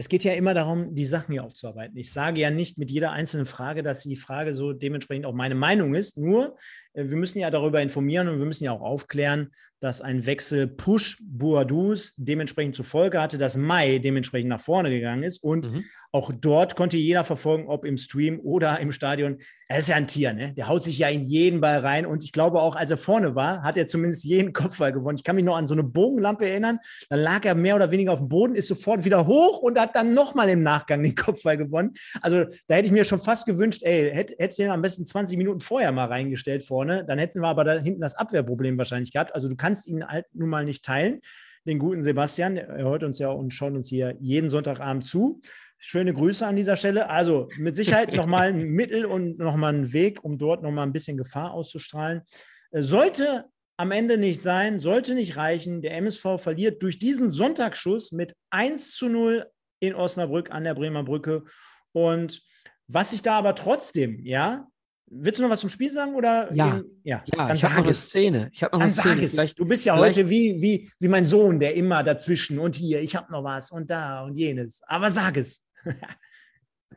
es geht ja immer darum, die Sachen hier aufzuarbeiten. Ich sage ja nicht mit jeder einzelnen Frage, dass die Frage so dementsprechend auch meine Meinung ist. Nur, wir müssen ja darüber informieren und wir müssen ja auch aufklären, dass ein Wechsel Push Boadus dementsprechend zur Folge hatte, dass Mai dementsprechend nach vorne gegangen ist und mhm. Auch dort konnte jeder verfolgen, ob im Stream oder im Stadion. Er ist ja ein Tier, ne? Der haut sich ja in jeden Ball rein. Und ich glaube auch, als er vorne war, hat er zumindest jeden Kopfball gewonnen. Ich kann mich noch an so eine Bogenlampe erinnern. Da lag er mehr oder weniger auf dem Boden, ist sofort wieder hoch und hat dann nochmal im Nachgang den Kopfball gewonnen. Also da hätte ich mir schon fast gewünscht, ey, hättest du den am besten 20 Minuten vorher mal reingestellt vorne. Dann hätten wir aber da hinten das Abwehrproblem wahrscheinlich gehabt. Also du kannst ihn halt nun mal nicht teilen den guten Sebastian. Er hört uns ja und schaut uns hier jeden Sonntagabend zu. Schöne Grüße an dieser Stelle. Also mit Sicherheit nochmal ein Mittel und nochmal ein Weg, um dort nochmal ein bisschen Gefahr auszustrahlen. Äh, sollte am Ende nicht sein, sollte nicht reichen. Der MSV verliert durch diesen Sonntagsschuss mit 1 zu 0 in Osnabrück an der Bremer Brücke. Und was ich da aber trotzdem, ja, willst du noch was zum Spiel sagen? Oder ja, ja, ja ich habe noch eine Szene. Ich habe noch eine Szene. Vielleicht, du bist ja heute wie, wie, wie mein Sohn, der immer dazwischen und hier, ich habe noch was und da und jenes. Aber sag es.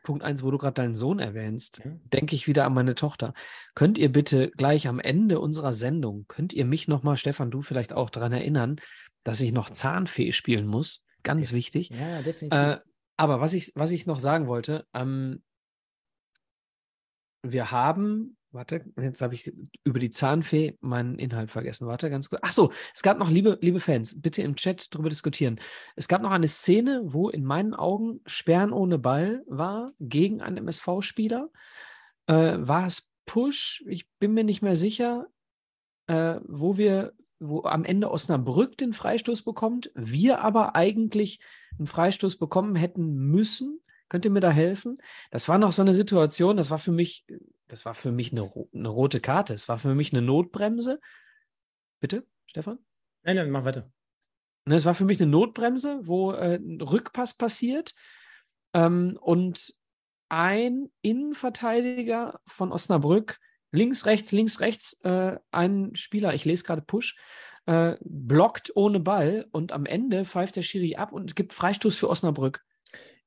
Punkt 1, wo du gerade deinen Sohn erwähnst, mhm. denke ich wieder an meine Tochter. Könnt ihr bitte gleich am Ende unserer Sendung, könnt ihr mich nochmal, Stefan, du vielleicht auch daran erinnern, dass ich noch Zahnfee spielen muss? Ganz okay. wichtig. Ja, definitiv. Äh, aber was ich, was ich noch sagen wollte, ähm, wir haben Warte, jetzt habe ich über die Zahnfee meinen Inhalt vergessen. Warte, ganz kurz. Ach so, es gab noch, liebe, liebe Fans, bitte im Chat darüber diskutieren. Es gab noch eine Szene, wo in meinen Augen Sperren ohne Ball war gegen einen MSV-Spieler. Äh, war es Push? Ich bin mir nicht mehr sicher, äh, wo wir, wo am Ende Osnabrück den Freistoß bekommt, wir aber eigentlich einen Freistoß bekommen hätten müssen. Könnt ihr mir da helfen? Das war noch so eine Situation, das war für mich das war für mich eine, eine rote Karte. Es war für mich eine Notbremse. Bitte, Stefan? Nein, nein, mach weiter. Ne, es war für mich eine Notbremse, wo äh, ein Rückpass passiert ähm, und ein Innenverteidiger von Osnabrück, links, rechts, links, rechts, äh, ein Spieler, ich lese gerade Push, äh, blockt ohne Ball und am Ende pfeift der Schiri ab und gibt Freistoß für Osnabrück.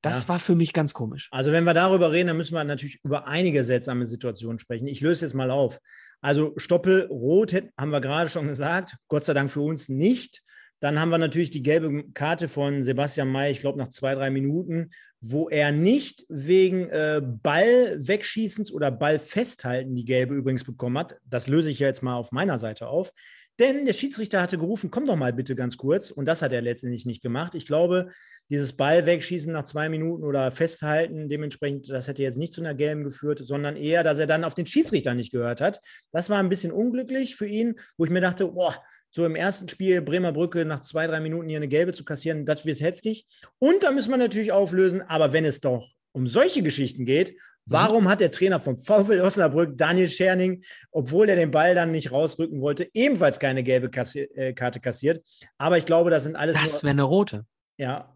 Das Ja. war für mich ganz komisch. Also, wenn wir darüber reden, dann müssen wir natürlich über einige seltsame Situationen sprechen. Ich löse jetzt mal auf. Also, Stoppel rot haben wir gerade schon gesagt. Gott sei Dank für uns nicht. Dann haben wir natürlich die gelbe Karte von Sebastian May, ich glaube nach zwei, drei Minuten, wo er nicht wegen äh, Ball wegschießens oder Ball festhalten die gelbe übrigens bekommen hat. Das löse ich ja jetzt mal auf meiner Seite auf. Denn der Schiedsrichter hatte gerufen, komm doch mal bitte ganz kurz. Und das hat er letztendlich nicht gemacht. Ich glaube, dieses Ball wegschießen nach zwei Minuten oder festhalten, dementsprechend, das hätte jetzt nicht zu einer gelben geführt, sondern eher, dass er dann auf den Schiedsrichter nicht gehört hat. Das war ein bisschen unglücklich für ihn, wo ich mir dachte, boah, so im ersten Spiel Bremer Brücke nach zwei, drei Minuten hier eine gelbe zu kassieren, das wird heftig. Und da müssen wir natürlich auflösen, aber wenn es doch um solche Geschichten geht, warum hat der Trainer vom VfL Osnabrück, Daniel Scherning, obwohl er den Ball dann nicht rausrücken wollte, ebenfalls keine gelbe kassi äh, Karte kassiert? Aber ich glaube, das sind alles Das wäre eine rote. ja,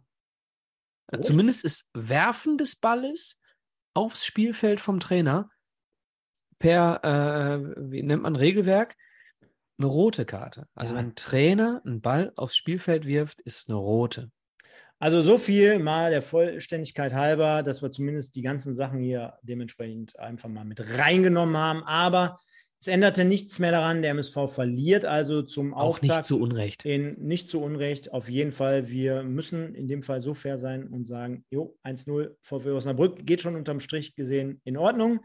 Rot? Zumindest ist Werfen des Balles aufs Spielfeld vom Trainer per, äh, wie nennt man Regelwerk, eine rote Karte. Also Ja. wenn ein Trainer einen Ball aufs Spielfeld wirft, ist eine rote. Also so viel mal der Vollständigkeit halber, dass wir zumindest die ganzen Sachen hier dementsprechend einfach mal mit reingenommen haben. Aber es änderte nichts mehr daran. Der MSV verliert also zum Auch nicht Auftakt zu Unrecht. in nicht zu Unrecht. Auf jeden Fall, wir müssen in dem Fall so fair sein und sagen, jo, 1-0 VfL Osnabrück geht schon unterm Strich gesehen in Ordnung.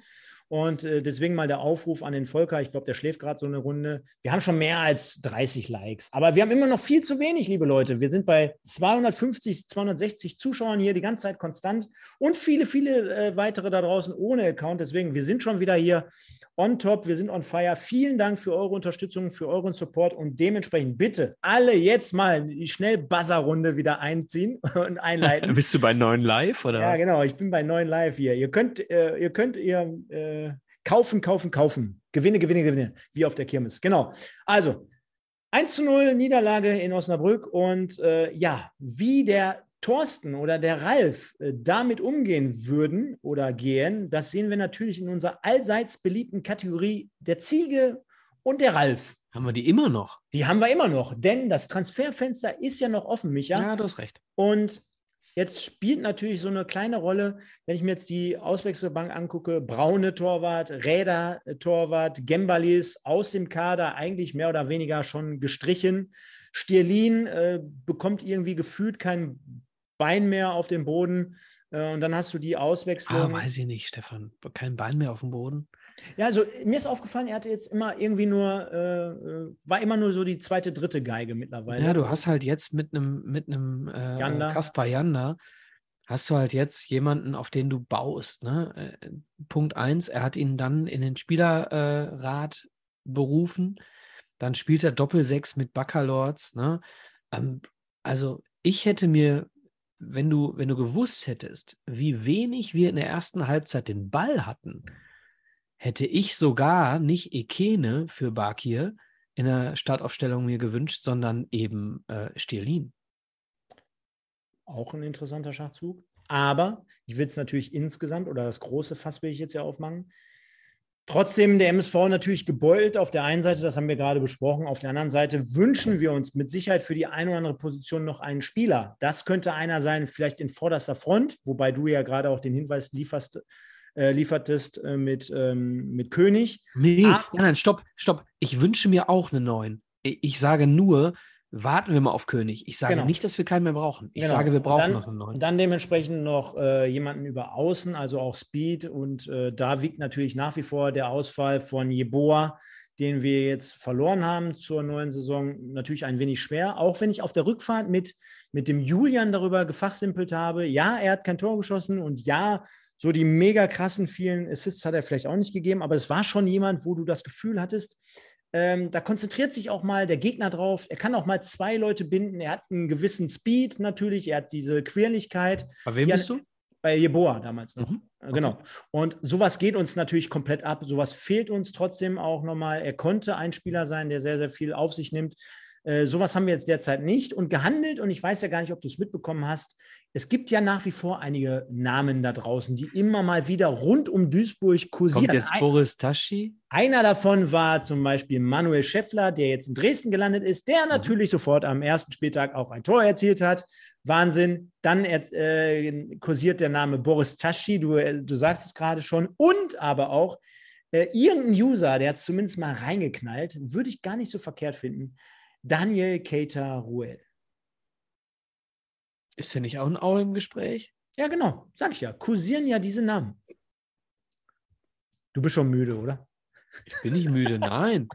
Und äh, deswegen mal der Aufruf an den Volker. Ich glaube, der schläft gerade so eine Runde. Wir haben schon mehr als 30 Likes, aber wir haben immer noch viel zu wenig, liebe Leute. Wir sind bei 250, 260 Zuschauern hier die ganze Zeit konstant und viele, viele äh, weitere da draußen ohne Account. Deswegen, wir sind schon wieder hier on top. Wir sind on fire. Vielen Dank für eure Unterstützung, für euren Support und dementsprechend bitte alle jetzt mal die Schnell-Buzzer-Runde wieder einziehen und einleiten. Bist du bei 9 Live oder Ja, was? genau. Ich bin bei 9 Live hier. Ihr könnt, äh, ihr könnt ihr äh, kaufen, kaufen, kaufen. Gewinne, Gewinne, Gewinne. Wie auf der Kirmes. Genau. Also 1 zu 0 Niederlage in Osnabrück. Und äh, ja, wie der Thorsten oder der Ralf äh, damit umgehen würden oder gehen, das sehen wir natürlich in unserer allseits beliebten Kategorie der Ziege und der Ralf. Haben wir die immer noch? Die haben wir immer noch, denn das Transferfenster ist ja noch offen, Micha. Ja, du hast recht. Und jetzt spielt natürlich so eine kleine Rolle, wenn ich mir jetzt die Auswechselbank angucke, Braune Torwart, Räder äh, Torwart, Gembalis aus dem Kader eigentlich mehr oder weniger schon gestrichen. Stierlin äh, bekommt irgendwie gefühlt kein Bein mehr auf dem Boden. Äh, und dann hast du die Auswechslung. Ah, weiß ich nicht, Stefan. Kein Bein mehr auf dem Boden. Ja, also mir ist aufgefallen, er hatte jetzt immer irgendwie nur, äh, äh, war immer nur so die zweite, dritte Geige mittlerweile. Ja, du hast halt jetzt mit einem mit einem äh, Janda. Kaspar Janda, hast du halt jetzt jemanden, auf den du baust. Ne? Äh, Punkt eins, er hat ihn dann in den Spielerrat äh, berufen. Dann spielt er Doppelsechs mit Baccalords. Ne? Ähm, also ich hätte mir, wenn du, wenn du gewusst hättest, wie wenig wir in der ersten Halbzeit den Ball hatten, hätte ich sogar nicht Ekene für Bakir in der Startaufstellung mir gewünscht, sondern eben äh, Stierlin. Auch ein interessanter Schachzug. Aber ich will es natürlich insgesamt, oder das große Fass will ich jetzt ja aufmachen. Trotzdem der MSV natürlich gebeutelt auf der einen Seite, das haben wir gerade besprochen. Auf der anderen Seite wünschen wir uns mit Sicherheit für die eine oder andere Position noch einen Spieler. Das könnte einer sein, vielleicht in vorderster Front, wobei du ja gerade auch den Hinweis lieferst, äh, liefertest äh, mit, ähm, mit König. Nee, Ah. nein, nein, stopp, stopp. Ich wünsche mir auch einen neuen. Ich sage nur, warten wir mal auf König. Ich sage Genau. nicht, dass wir keinen mehr brauchen. Ich Genau. sage, wir brauchen dann, noch einen neuen. Dann dementsprechend noch äh, jemanden über Außen, also auch Speed. Und äh, da wiegt natürlich nach wie vor der Ausfall von Jeboa, den wir jetzt verloren haben zur neuen Saison, natürlich ein wenig schwer. Auch wenn ich auf der Rückfahrt mit, mit dem Julian darüber gefachsimpelt habe. Ja, er hat kein Tor geschossen und ja, so die mega krassen vielen Assists hat er vielleicht auch nicht gegeben, aber es war schon jemand, wo du das Gefühl hattest, ähm, da konzentriert sich auch mal der Gegner drauf. Er kann auch mal zwei Leute binden. Er hat einen gewissen Speed natürlich. Er hat diese Quirligkeit. Bei wem bist du? Bei Jeboa damals noch. Mhm. Äh, Genau. Und sowas geht uns natürlich komplett ab. Sowas fehlt uns trotzdem auch nochmal. Er konnte ein Spieler sein, der sehr, sehr viel auf sich nimmt. Äh, sowas haben wir jetzt derzeit nicht und gehandelt. Und ich weiß ja gar nicht, ob du es mitbekommen hast. Es gibt ja nach wie vor einige Namen da draußen, die immer mal wieder rund um Duisburg kursieren. Kommt jetzt Boris Taschi? Einer davon war zum Beispiel Manuel Scheffler, der jetzt in Dresden gelandet ist, der mhm. natürlich sofort am ersten Spieltag auch ein Tor erzielt hat. Wahnsinn. Dann äh, kursiert der Name Boris Taschi, du, äh, du sagst es gerade schon. Und aber auch äh, irgendein User, der hat zumindest mal reingeknallt, würde ich gar nicht so verkehrt finden. Daniel Keita Ruel. Ist der nicht auch ein Aue im Gespräch? Ja, genau, sag ich ja. Kursieren ja diese Namen. Du bist schon müde, oder? Ich bin nicht müde, nein.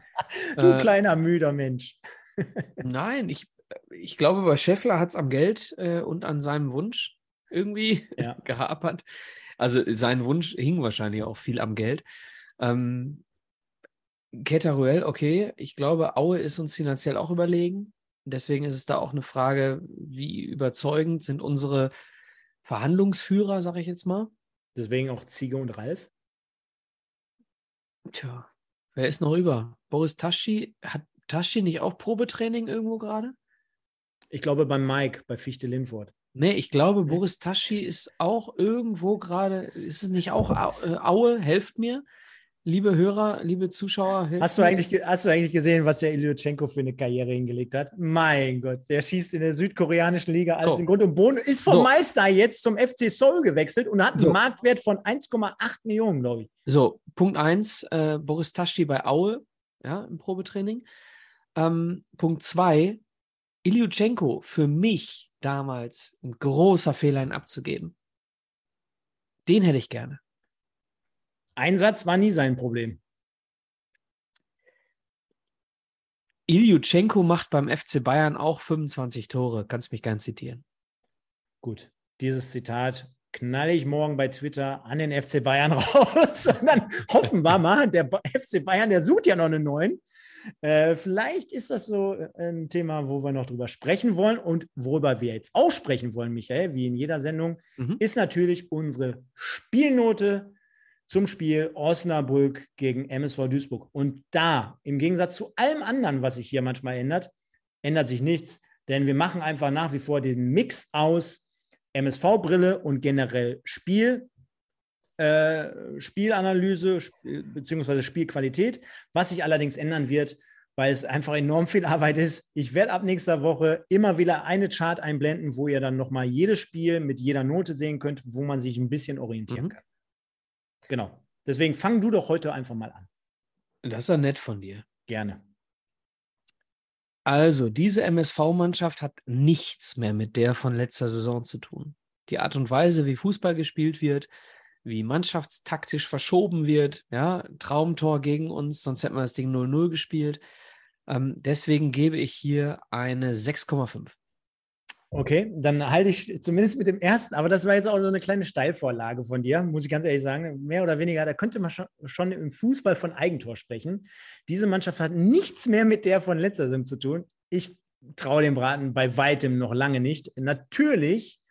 du äh, kleiner müder Mensch. nein, ich, ich glaube, bei Scheffler hat es am Geld äh, und an seinem Wunsch irgendwie ja. gehapert. Also sein Wunsch hing wahrscheinlich auch viel am Geld. Ähm, Ruel, okay, ich glaube, Aue ist uns finanziell auch überlegen. Deswegen ist es da auch eine Frage, wie überzeugend sind unsere Verhandlungsführer, sage ich jetzt mal. Deswegen auch Ziege und Ralf. Tja, wer ist noch über? Boris Taschi, hat Taschi nicht auch Probetraining irgendwo gerade? Ich glaube beim Mike, bei Fichte Lindfort. Nee, ich glaube, Boris Taschi ist auch irgendwo gerade, ist es nicht auch äh, Aue? Helft mir liebe Hörer, liebe Zuschauer. Hast du, eigentlich, hast du eigentlich gesehen, was der Ilyuchenko für eine Karriere hingelegt hat? Mein Gott, der schießt in der südkoreanischen Liga alles so. in Grund und Boden, ist vom so. Meister jetzt zum FC Seoul gewechselt und hat einen so. Marktwert von 1,8 Millionen, glaube ich. So, Punkt 1, äh, Boris Taschi bei Aue, ja, im Probetraining. Ähm, Punkt 2, Ilyuchenko für mich damals ein großer Fehler, ihn abzugeben. Den hätte ich gerne. Einsatz war nie sein Problem. Ilyuchenko macht beim FC Bayern auch 25 Tore. Kannst mich gern zitieren. Gut, dieses Zitat knalle ich morgen bei Twitter an den FC Bayern raus. Und dann hoffen wir mal, der FC Bayern, der sucht ja noch einen neuen. Äh, vielleicht ist das so äh, ein Thema, wo wir noch drüber sprechen wollen. Und worüber wir jetzt auch sprechen wollen, Michael, wie in jeder Sendung, mhm. ist natürlich unsere Spielnote zum Spiel Osnabrück gegen MSV Duisburg. Und da, im Gegensatz zu allem anderen, was sich hier manchmal ändert, ändert sich nichts, denn wir machen einfach nach wie vor den Mix aus MSV-Brille und generell Spiel, äh, Spielanalyse sp bzw. Spielqualität. Was sich allerdings ändern wird, weil es einfach enorm viel Arbeit ist. Ich werde ab nächster Woche immer wieder eine Chart einblenden, wo ihr dann nochmal jedes Spiel mit jeder Note sehen könnt, wo man sich ein bisschen orientieren mhm. kann. Genau. Deswegen fang du doch heute einfach mal an. Das ist ja nett von dir. Gerne. Also, diese MSV-Mannschaft hat nichts mehr mit der von letzter Saison zu tun. Die Art und Weise, wie Fußball gespielt wird, wie mannschaftstaktisch verschoben wird, ja, Traumtor gegen uns, sonst hätten wir das Ding 0-0 gespielt. Ähm, deswegen gebe ich hier eine 6,5. Okay, dann halte ich zumindest mit dem ersten, aber das war jetzt auch so eine kleine Steilvorlage von dir, muss ich ganz ehrlich sagen. Mehr oder weniger, da könnte man schon, im Fußball von Eigentor sprechen. Diese Mannschaft hat nichts mehr mit der von letzter Saison zu tun. Ich traue dem Braten bei weitem noch lange nicht. Natürlich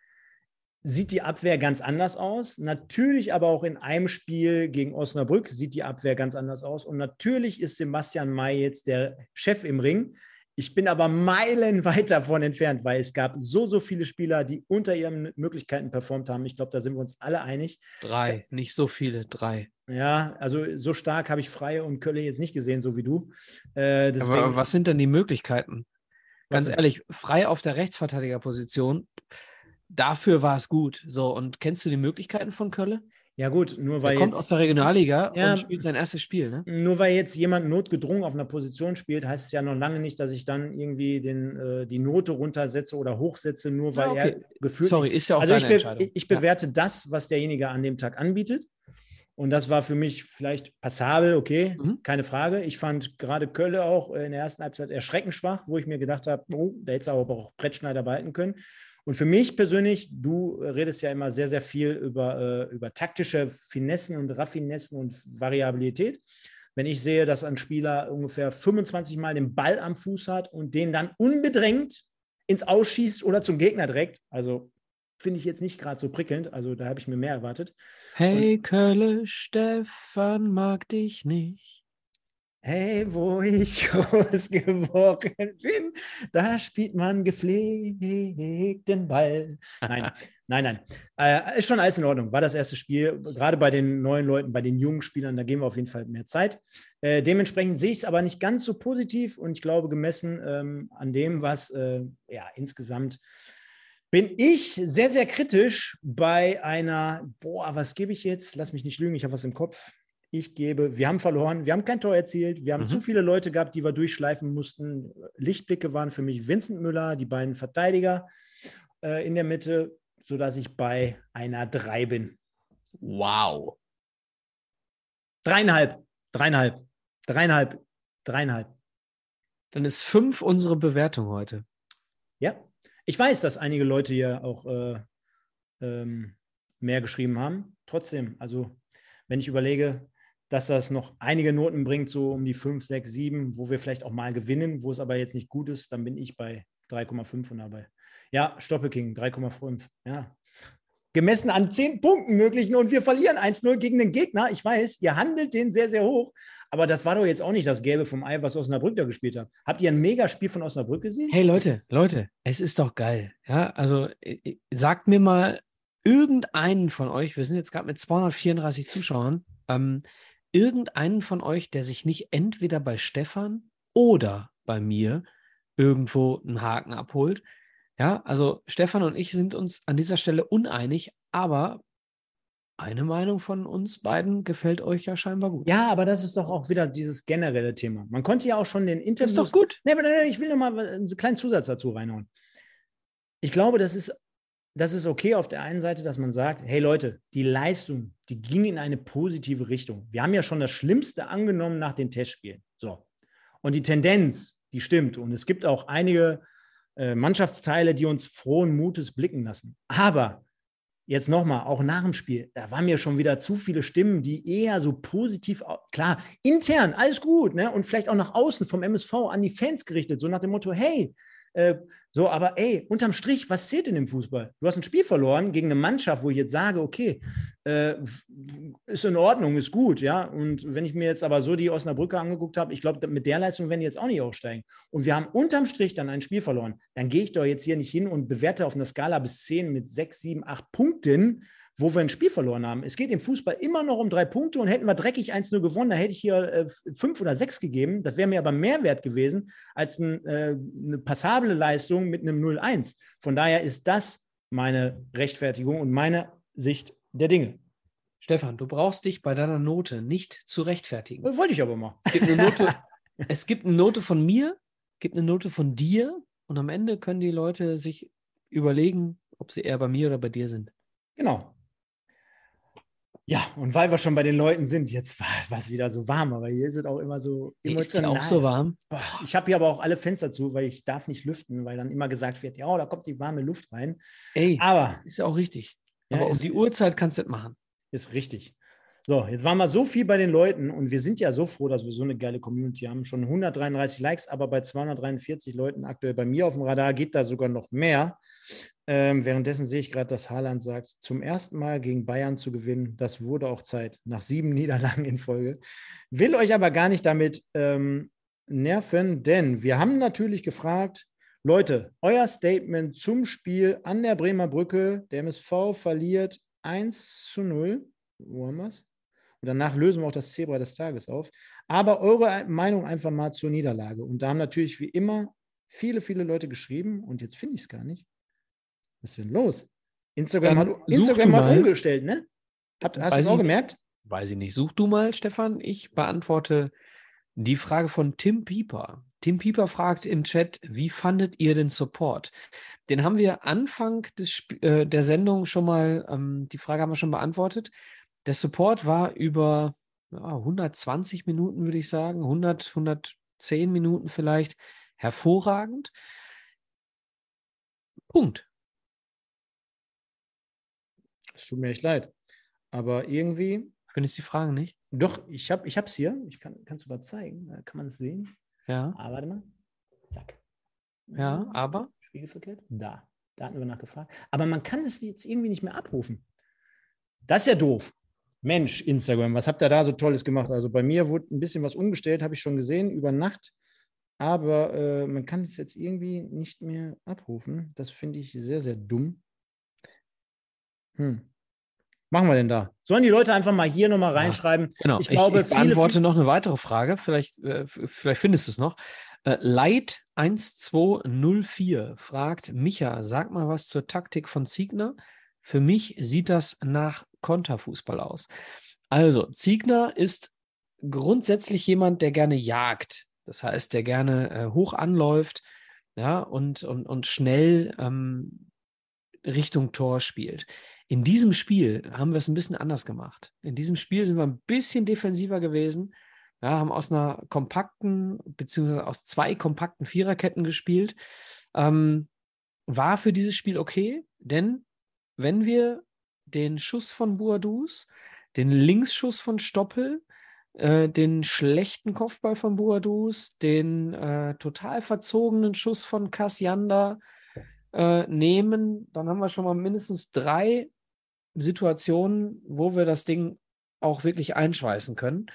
sieht die Abwehr ganz anders aus. Natürlich aber auch in einem Spiel gegen Osnabrück sieht die Abwehr ganz anders aus. Und natürlich ist Sebastian May jetzt der Chef im Ring. Ich bin aber meilenweit davon entfernt, weil es gab so, so viele Spieler, die unter ihren Möglichkeiten performt haben. Ich glaube, da sind wir uns alle einig. Drei, gab, nicht so viele, drei. Ja, also so stark habe ich Freie und Kölle jetzt nicht gesehen, so wie du. Äh, deswegen, aber was sind denn die Möglichkeiten? Ganz ehrlich, frei auf der Rechtsverteidigerposition, dafür war es gut. So, und kennst du die Möglichkeiten von Kölle? Ja, gut, nur weil. Er kommt jetzt, aus der Regionalliga ja, und spielt sein erstes Spiel, ne? Nur weil jetzt jemand notgedrungen auf einer Position spielt, heißt es ja noch lange nicht, dass ich dann irgendwie den, äh, die Note runtersetze oder hochsetze, nur weil ja, okay. er gefühlt. Sorry, ist ja auch also ich, be ich bewerte ja. das, was derjenige an dem Tag anbietet. Und das war für mich vielleicht passabel, okay, mhm. keine Frage. Ich fand gerade Kölle auch in der ersten Halbzeit erschreckend schwach, wo ich mir gedacht habe, oh, da hätte es aber auch Brettschneider behalten können. Und für mich persönlich, du redest ja immer sehr, sehr viel über, äh, über taktische Finessen und Raffinessen und Variabilität. Wenn ich sehe, dass ein Spieler ungefähr 25 Mal den Ball am Fuß hat und den dann unbedrängt ins Ausschießt oder zum Gegner direkt, also finde ich jetzt nicht gerade so prickelnd. Also da habe ich mir mehr erwartet. Hey, und, Kölle, Stefan mag dich nicht. Hey, wo ich groß geworden bin, da spielt man gepflegten Ball. Nein, nein, nein. Äh, ist schon alles in Ordnung. War das erste Spiel. Gerade bei den neuen Leuten, bei den jungen Spielern, da geben wir auf jeden Fall mehr Zeit. Äh, dementsprechend sehe ich es aber nicht ganz so positiv und ich glaube, gemessen ähm, an dem, was äh, ja insgesamt bin ich sehr, sehr kritisch bei einer, boah, was gebe ich jetzt? Lass mich nicht lügen, ich habe was im Kopf ich gebe, wir haben verloren, wir haben kein Tor erzielt, wir haben mhm. zu viele Leute gehabt, die wir durchschleifen mussten. Lichtblicke waren für mich Vincent Müller, die beiden Verteidiger äh, in der Mitte, sodass ich bei einer 3 bin. Wow. Dreieinhalb, dreieinhalb, dreieinhalb, dreieinhalb. Dann ist fünf unsere Bewertung heute. Ja, ich weiß, dass einige Leute hier auch äh, ähm, mehr geschrieben haben. Trotzdem, also wenn ich überlege, dass das noch einige Noten bringt, so um die 5, 6, 7, wo wir vielleicht auch mal gewinnen, wo es aber jetzt nicht gut ist, dann bin ich bei 3,5 und dabei. Ja, Stoppelking, 3,5. Ja. Gemessen an 10 Punkten möglichen und wir verlieren 1-0 gegen den Gegner. Ich weiß, ihr handelt den sehr, sehr hoch, aber das war doch jetzt auch nicht das Gelbe vom Ei, was Osnabrück da gespielt hat. Habt ihr ein Megaspiel von Osnabrück gesehen? Hey Leute, Leute, es ist doch geil. Ja, also äh, äh, sagt mir mal irgendeinen von euch, wir sind jetzt gerade mit 234 Zuschauern, ähm, irgendeinen von euch, der sich nicht entweder bei Stefan oder bei mir irgendwo einen Haken abholt. Ja, also Stefan und ich sind uns an dieser Stelle uneinig, aber eine Meinung von uns beiden gefällt euch ja scheinbar gut. Ja, aber das ist doch auch wieder dieses generelle Thema. Man konnte ja auch schon den Interviews... Das ist doch gut. Nee, aber ich will noch mal einen kleinen Zusatz dazu reinhauen. Ich glaube, das ist das ist okay auf der einen Seite, dass man sagt, hey Leute, die Leistung, die ging in eine positive Richtung. Wir haben ja schon das Schlimmste angenommen nach den Testspielen. So. Und die Tendenz, die stimmt. Und es gibt auch einige äh, Mannschaftsteile, die uns frohen Mutes blicken lassen. Aber jetzt nochmal, auch nach dem Spiel, da waren mir schon wieder zu viele Stimmen, die eher so positiv, klar, intern, alles gut, ne? Und vielleicht auch nach außen vom MSV an die Fans gerichtet, so nach dem Motto, hey, äh, so, aber ey, unterm Strich, was zählt denn im Fußball? Du hast ein Spiel verloren gegen eine Mannschaft, wo ich jetzt sage, okay, äh, ist in Ordnung, ist gut, ja. Und wenn ich mir jetzt aber so die Osnabrücker angeguckt habe, ich glaube, mit der Leistung werden die jetzt auch nicht aufsteigen. Und wir haben unterm Strich dann ein Spiel verloren. Dann gehe ich doch jetzt hier nicht hin und bewerte auf einer Skala bis 10 mit 6, 7, 8 Punkten, wo wir ein Spiel verloren haben. Es geht im Fußball immer noch um drei Punkte und hätten wir dreckig 1-0 gewonnen, da hätte ich hier äh, fünf oder sechs gegeben. Das wäre mir aber mehr wert gewesen als ein, äh, eine passable Leistung mit einem 0-1. Von daher ist das meine Rechtfertigung und meine Sicht der Dinge. Stefan, du brauchst dich bei deiner Note nicht zu rechtfertigen. Das wollte ich aber mal. Es gibt eine Note, es gibt eine Note von mir, gibt eine Note von dir und am Ende können die Leute sich überlegen, ob sie eher bei mir oder bei dir sind. Genau. Ja, und weil wir schon bei den Leuten sind, jetzt war es wieder so warm, aber hier ist es auch immer so emotional. Ist auch so warm? Ich habe hier aber auch alle Fenster zu, weil ich darf nicht lüften, weil dann immer gesagt wird, ja, da kommt die warme Luft rein. Ey, aber ist ja auch richtig. Ja, aber um die Uhrzeit kannst du das machen. Ist richtig. So, jetzt waren wir so viel bei den Leuten und wir sind ja so froh, dass wir so eine geile Community haben. Schon 133 Likes, aber bei 243 Leuten aktuell bei mir auf dem Radar geht da sogar noch mehr. Ähm, währenddessen sehe ich gerade, dass Haaland sagt, zum ersten Mal gegen Bayern zu gewinnen, das wurde auch Zeit, nach sieben Niederlagen in Folge. Will euch aber gar nicht damit ähm, nerven, denn wir haben natürlich gefragt, Leute, euer Statement zum Spiel an der Bremer Brücke. Der MSV verliert 1 zu 0. Wo haben wir es? Und danach lösen wir auch das Zebra des Tages auf. Aber eure Meinung einfach mal zur Niederlage. Und da haben natürlich wie immer viele, viele Leute geschrieben. Und jetzt finde ich es gar nicht. Was ist denn los? Instagram ähm, hat, Instagram hat umgestellt, ne? Hast du es auch gemerkt? Weiß ich nicht. Such du mal, Stefan. Ich beantworte die Frage von Tim Pieper. Tim Pieper fragt im Chat, wie fandet ihr den Support? Den haben wir Anfang des, äh, der Sendung schon mal, ähm, die Frage haben wir schon beantwortet. Der Support war über ja, 120 Minuten, würde ich sagen, 100, 110 Minuten vielleicht, hervorragend. Punkt. Es tut mir echt leid. Aber irgendwie. Findest du die Fragen nicht? Doch, ich habe es hier. Ich kann, kannst du mal zeigen. Da kann man es sehen. Ja. Aber ah, warte mal. Zack. Ja, aber? Spiegelverkehrt. Da. Da hatten wir nachgefragt. Aber man kann es jetzt irgendwie nicht mehr abrufen. Das ist ja doof. Mensch, Instagram, was habt ihr da so Tolles gemacht? Also bei mir wurde ein bisschen was umgestellt, habe ich schon gesehen, über Nacht. Aber äh, man kann es jetzt irgendwie nicht mehr abrufen. Das finde ich sehr, sehr dumm. Hm. Machen wir denn da? Sollen die Leute einfach mal hier nochmal reinschreiben? Ja, genau. Ich, glaube, ich, ich beantworte noch eine weitere Frage. Vielleicht, äh, vielleicht findest du es noch. Äh, Light 1204 fragt Micha, sag mal was zur Taktik von Ziegner. Für mich sieht das nach Konterfußball aus. Also, Ziegner ist grundsätzlich jemand, der gerne jagt. Das heißt, der gerne äh, hoch anläuft ja, und, und, und schnell ähm, Richtung Tor spielt. In diesem Spiel haben wir es ein bisschen anders gemacht. In diesem Spiel sind wir ein bisschen defensiver gewesen, ja, haben aus einer kompakten, beziehungsweise aus zwei kompakten Viererketten gespielt. Ähm, war für dieses Spiel okay, denn wenn wir den Schuss von Boadus, den Linksschuss von Stoppel, äh, den schlechten Kopfball von Boadus, den äh, total verzogenen Schuss von Kassiander äh, nehmen, dann haben wir schon mal mindestens drei Situationen, wo wir das Ding auch wirklich einschweißen können.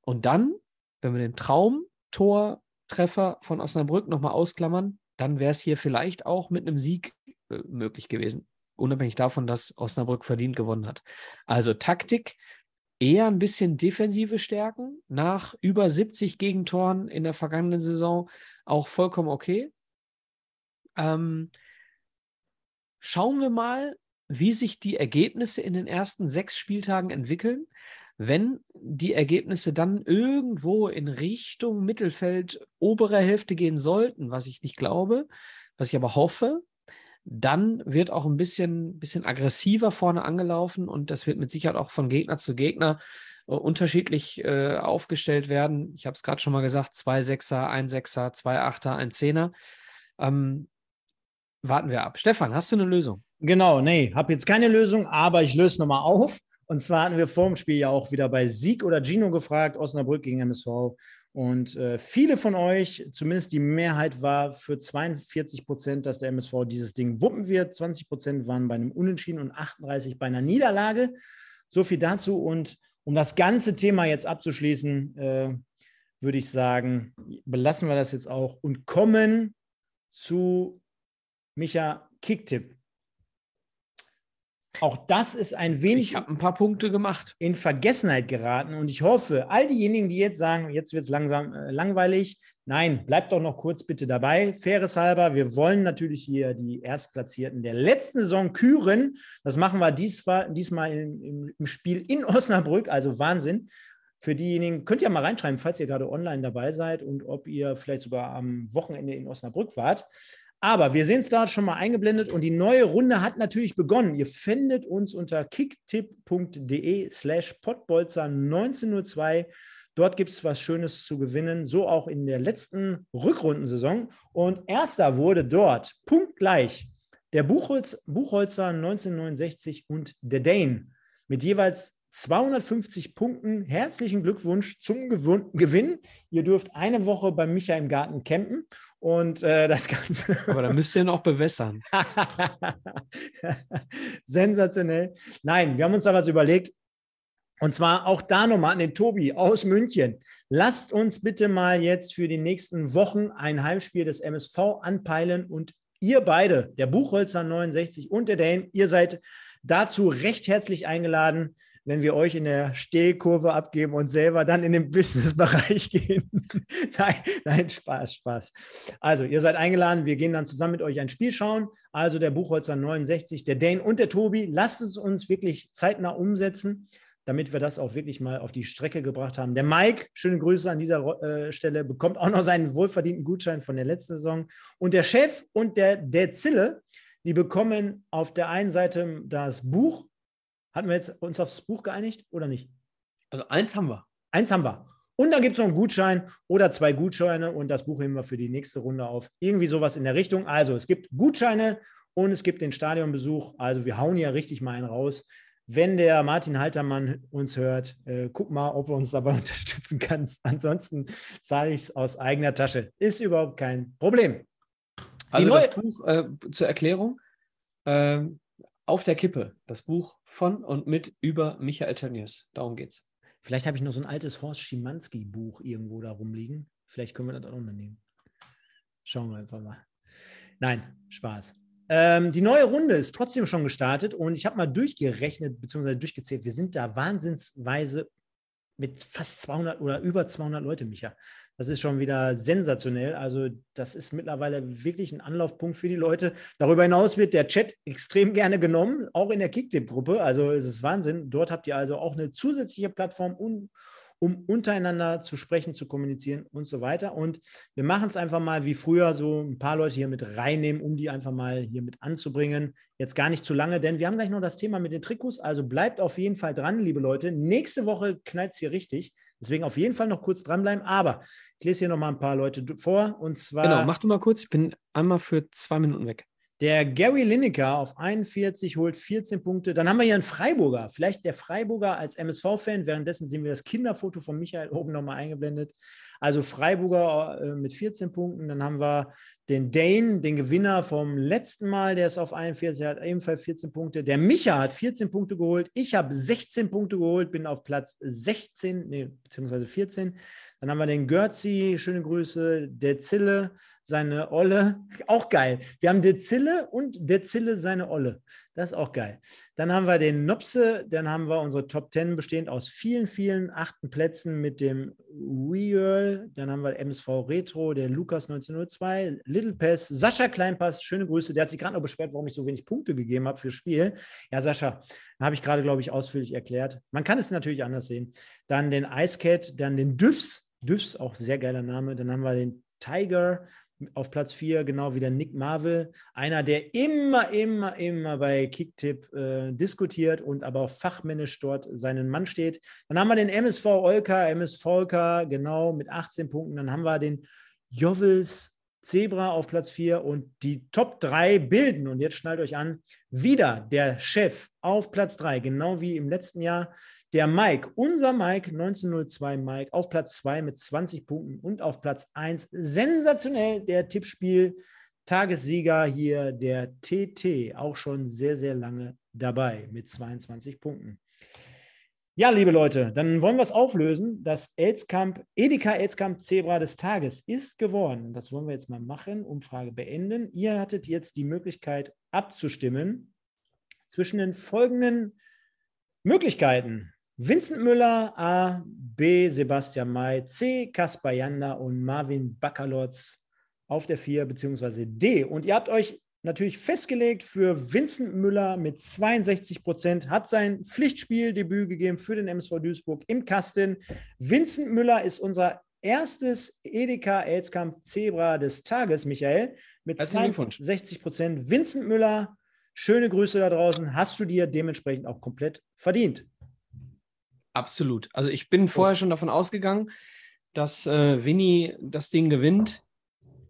Und dann, wenn wir den Traumtortreffer von Osnabrück nochmal ausklammern, dann wäre es hier vielleicht auch mit einem Sieg äh, möglich gewesen unabhängig davon, dass Osnabrück verdient gewonnen hat. Also Taktik, eher ein bisschen defensive Stärken, nach über 70 Gegentoren in der vergangenen Saison auch vollkommen okay. Ähm, schauen wir mal, wie sich die Ergebnisse in den ersten sechs Spieltagen entwickeln. Wenn die Ergebnisse dann irgendwo in Richtung Mittelfeld, obere Hälfte gehen sollten, was ich nicht glaube, was ich aber hoffe, dann wird auch ein bisschen, bisschen aggressiver vorne angelaufen und das wird mit Sicherheit auch von Gegner zu Gegner äh, unterschiedlich äh, aufgestellt werden. Ich habe es gerade schon mal gesagt, zwei Sechser, ein Sechser, zwei Achter, ein Zehner. Ähm, warten wir ab. Stefan, hast du eine Lösung? Genau, nee, habe jetzt keine Lösung, aber ich löse nochmal auf. Und zwar hatten wir vor dem Spiel ja auch wieder bei Sieg oder Gino gefragt, Osnabrück gegen MSV. Und äh, viele von euch, zumindest die Mehrheit war für 42 Prozent, dass der MSV dieses Ding wuppen wird. 20 Prozent waren bei einem Unentschieden und 38 bei einer Niederlage. So viel dazu. Und um das ganze Thema jetzt abzuschließen, äh, würde ich sagen, belassen wir das jetzt auch und kommen zu Micha Kicktipp. Auch das ist ein wenig. Ich habe ein paar Punkte gemacht. In Vergessenheit geraten. Und ich hoffe, all diejenigen, die jetzt sagen, jetzt wird es langsam äh, langweilig, nein, bleibt doch noch kurz bitte dabei. Faires halber, wir wollen natürlich hier die Erstplatzierten der letzten Saison küren. Das machen wir diesmal, diesmal im, im, im Spiel in Osnabrück. Also Wahnsinn. Für diejenigen, könnt ihr mal reinschreiben, falls ihr gerade online dabei seid und ob ihr vielleicht sogar am Wochenende in Osnabrück wart. Aber wir sehen es da schon mal eingeblendet und die neue Runde hat natürlich begonnen. Ihr findet uns unter kicktipp.de slash potbolzer 1902. Dort gibt es was Schönes zu gewinnen, so auch in der letzten Rückrundensaison. Und erster wurde dort punktgleich der Buchholz, Buchholzer 1969 und der Dane mit jeweils 250 Punkten. Herzlichen Glückwunsch zum Gewinn. Ihr dürft eine Woche bei Micha im Garten campen und äh, das Ganze. Aber da müsst ihr noch bewässern. Sensationell. Nein, wir haben uns da was überlegt. Und zwar auch da nochmal an den Tobi aus München. Lasst uns bitte mal jetzt für die nächsten Wochen ein Heimspiel des MSV anpeilen und ihr beide, der Buchholzer 69 und der Dane, ihr seid dazu recht herzlich eingeladen wenn wir euch in der Stehkurve abgeben und selber dann in den Businessbereich gehen. nein, nein, Spaß, Spaß. Also, ihr seid eingeladen. Wir gehen dann zusammen mit euch ein Spiel schauen. Also der Buchholzer 69, der Dane und der Tobi. Lasst es uns wirklich zeitnah umsetzen, damit wir das auch wirklich mal auf die Strecke gebracht haben. Der Mike, schöne Grüße an dieser äh, Stelle, bekommt auch noch seinen wohlverdienten Gutschein von der letzten Saison. Und der Chef und der, der Zille, die bekommen auf der einen Seite das Buch hatten wir jetzt uns aufs Buch geeinigt oder nicht? Also eins haben wir. Eins haben wir. Und dann gibt es noch einen Gutschein oder zwei Gutscheine und das Buch heben wir für die nächste Runde auf. Irgendwie sowas in der Richtung. Also es gibt Gutscheine und es gibt den Stadionbesuch. Also wir hauen ja richtig mal einen raus. Wenn der Martin Haltermann uns hört, äh, guck mal, ob er uns dabei unterstützen kann. Ansonsten zahle ich es aus eigener Tasche. Ist überhaupt kein Problem. Also das Buch äh, zur Erklärung. Ähm, Auf der Kippe, das Buch von und mit über Michael Tönnies. Darum geht's. Vielleicht habe ich noch so ein altes Horst Schimanski-Buch irgendwo da rumliegen. Vielleicht können wir das auch noch nehmen. Schauen wir einfach mal. Nein, Spaß. Ähm, die neue Runde ist trotzdem schon gestartet und ich habe mal durchgerechnet bzw. durchgezählt. Wir sind da wahnsinnsweise mit fast 200 oder über 200 Leute, Micha. Das ist schon wieder sensationell. Also das ist mittlerweile wirklich ein Anlaufpunkt für die Leute. Darüber hinaus wird der Chat extrem gerne genommen, auch in der Kicktip-Gruppe. Also es ist Wahnsinn. Dort habt ihr also auch eine zusätzliche Plattform, um um untereinander zu sprechen, zu kommunizieren und so weiter. Und wir machen es einfach mal wie früher, so ein paar Leute hier mit reinnehmen, um die einfach mal hier mit anzubringen. Jetzt gar nicht zu lange, denn wir haben gleich noch das Thema mit den Trikots. Also bleibt auf jeden Fall dran, liebe Leute. Nächste Woche knallt es hier richtig. Deswegen auf jeden Fall noch kurz dranbleiben. Aber ich lese hier noch mal ein paar Leute vor. Und zwar. Genau, mach du mal kurz. Ich bin einmal für zwei Minuten weg. Der Gary Lineker auf 41 holt 14 Punkte. Dann haben wir hier einen Freiburger. Vielleicht der Freiburger als MSV-Fan. Währenddessen sehen wir das Kinderfoto von Michael oben nochmal eingeblendet. Also Freiburger äh, mit 14 Punkten. Dann haben wir den Dane, den Gewinner vom letzten Mal. Der ist auf 41, der hat ebenfalls 14 Punkte. Der Micha hat 14 Punkte geholt. Ich habe 16 Punkte geholt, bin auf Platz 16, nee, beziehungsweise 14. Dann haben wir den Görzi, schöne Grüße. Der Zille seine Olle. Auch geil. Wir haben der Zille und der Zille seine Olle. Das ist auch geil. Dann haben wir den Nopse, dann haben wir unsere Top 10 bestehend aus vielen, vielen achten Plätzen mit dem Weirl, dann haben wir MSV Retro, der Lukas 1902, Little Pass, Sascha Kleinpass, schöne Grüße. Der hat sich gerade noch beschwert, warum ich so wenig Punkte gegeben habe fürs Spiel. Ja, Sascha, habe ich gerade, glaube ich, ausführlich erklärt. Man kann es natürlich anders sehen. Dann den Ice Cat, dann den Düfs, Düfs, auch sehr geiler Name. Dann haben wir den Tiger, auf Platz 4, genau wie der Nick Marvel. Einer, der immer, immer, immer bei Kicktip äh, diskutiert und aber auch fachmännisch dort seinen Mann steht. Dann haben wir den MSV Olka, MS Volker, genau mit 18 Punkten. Dann haben wir den Jovels Zebra auf Platz 4 und die Top 3 bilden, und jetzt schnallt euch an, wieder der Chef auf Platz 3, genau wie im letzten Jahr. Der Mike, unser Mike, 1902 Mike, auf Platz 2 mit 20 Punkten und auf Platz 1 sensationell der Tippspiel Tagessieger hier, der TT, auch schon sehr, sehr lange dabei mit 22 Punkten. Ja, liebe Leute, dann wollen wir es auflösen. Das Elskamp, Edeka Elskamp Zebra des Tages ist geworden. Das wollen wir jetzt mal machen. Umfrage beenden. Ihr hattet jetzt die Möglichkeit abzustimmen zwischen den folgenden Möglichkeiten. Vincent Müller, A, B, Sebastian May, C, Kaspar Janda und Marvin Bakalotz auf der 4 bzw. D. Und ihr habt euch natürlich festgelegt für Vincent Müller mit 62 Prozent, hat sein Pflichtspieldebüt gegeben für den MSV Duisburg im Kasten. Vincent Müller ist unser erstes Edeka Elskamp Zebra des Tages, Michael, mit 62 Prozent. Vincent Müller, schöne Grüße da draußen, hast du dir dementsprechend auch komplett verdient. Absolut. Also ich bin vorher schon davon ausgegangen, dass äh, Winnie das Ding gewinnt.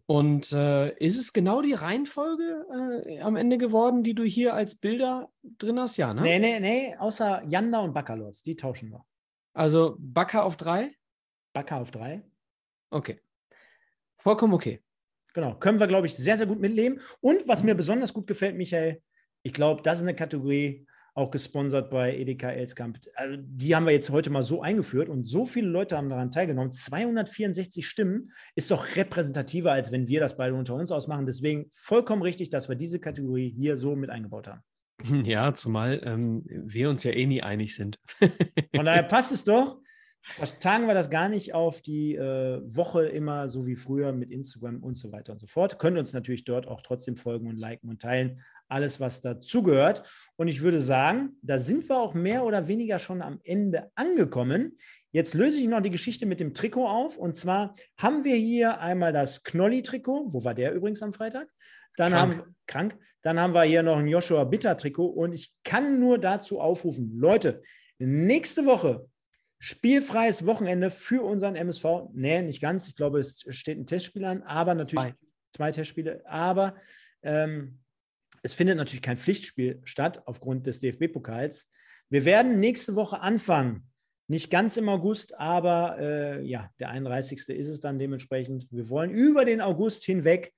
Und äh, ist es genau die Reihenfolge äh, am Ende geworden, die du hier als Bilder drin hast? Ja, ne? Nee, nee, nee, außer Janda und Bakalos, die tauschen wir. Also Bakker auf drei? Bakker auf drei. Okay. Vollkommen okay. Genau. Können wir, glaube ich, sehr, sehr gut mitleben. Und was mir besonders gut gefällt, Michael, ich glaube, das ist eine Kategorie, auch gesponsert bei Edeka Elskamp. Also die haben wir jetzt heute mal so eingeführt und so viele Leute haben daran teilgenommen. 264 Stimmen ist doch repräsentativer, als wenn wir das beide unter uns ausmachen. Deswegen vollkommen richtig, dass wir diese Kategorie hier so mit eingebaut haben. Ja, zumal ähm, wir uns ja eh nie einig sind. Von daher passt es doch. Vertagen wir das gar nicht auf die äh, Woche immer so wie früher mit Instagram und so weiter und so fort. Können uns natürlich dort auch trotzdem folgen und liken und teilen alles, was dazugehört. Und ich würde sagen, da sind wir auch mehr oder weniger schon am Ende angekommen. Jetzt löse ich noch die Geschichte mit dem Trikot auf. Und zwar haben wir hier einmal das Knolli-Trikot. Wo war der übrigens am Freitag? Dann krank. haben krank. Dann haben wir hier noch ein Joshua Bitter Trikot und ich kann nur dazu aufrufen, Leute, nächste Woche spielfreies Wochenende für unseren MSV. Nee, nicht ganz. Ich glaube, es steht ein Testspiel an, aber natürlich zwei, zwei Testspiele. Aber ähm, es findet natürlich kein Pflichtspiel statt aufgrund des DFB-Pokals. Wir werden nächste Woche anfangen. Nicht ganz im August, aber äh, ja, der 31. ist es dann dementsprechend. Wir wollen über den August hinweg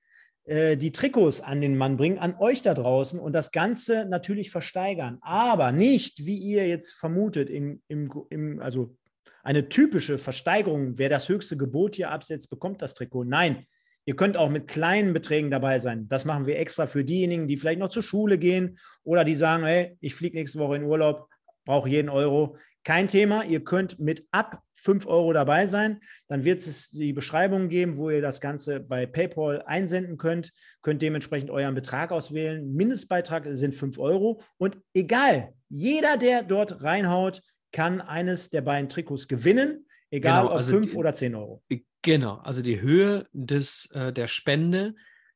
die Trikots an den Mann bringen, an euch da draußen und das Ganze natürlich versteigern. Aber nicht, wie ihr jetzt vermutet, im, im, im, also eine typische Versteigerung, wer das höchste Gebot hier absetzt, bekommt das Trikot. Nein, Ihr könnt auch mit kleinen Beträgen dabei sein. Das machen wir extra für diejenigen, die vielleicht noch zur Schule gehen oder die sagen, hey, ich fliege nächste Woche in Urlaub, brauche jeden Euro. Kein Thema, ihr könnt mit ab 5 Euro dabei sein. Dann wird es die Beschreibung geben, wo ihr das Ganze bei PayPal einsenden könnt. Könnt dementsprechend euren Betrag auswählen. Mindestbeitrag sind 5 Euro. Und egal, jeder, der dort reinhaut, kann eines der beiden Trikots gewinnen. Egal genau, also ob 5 oder 10 Euro. Genau, also die Höhe des, äh, der Spende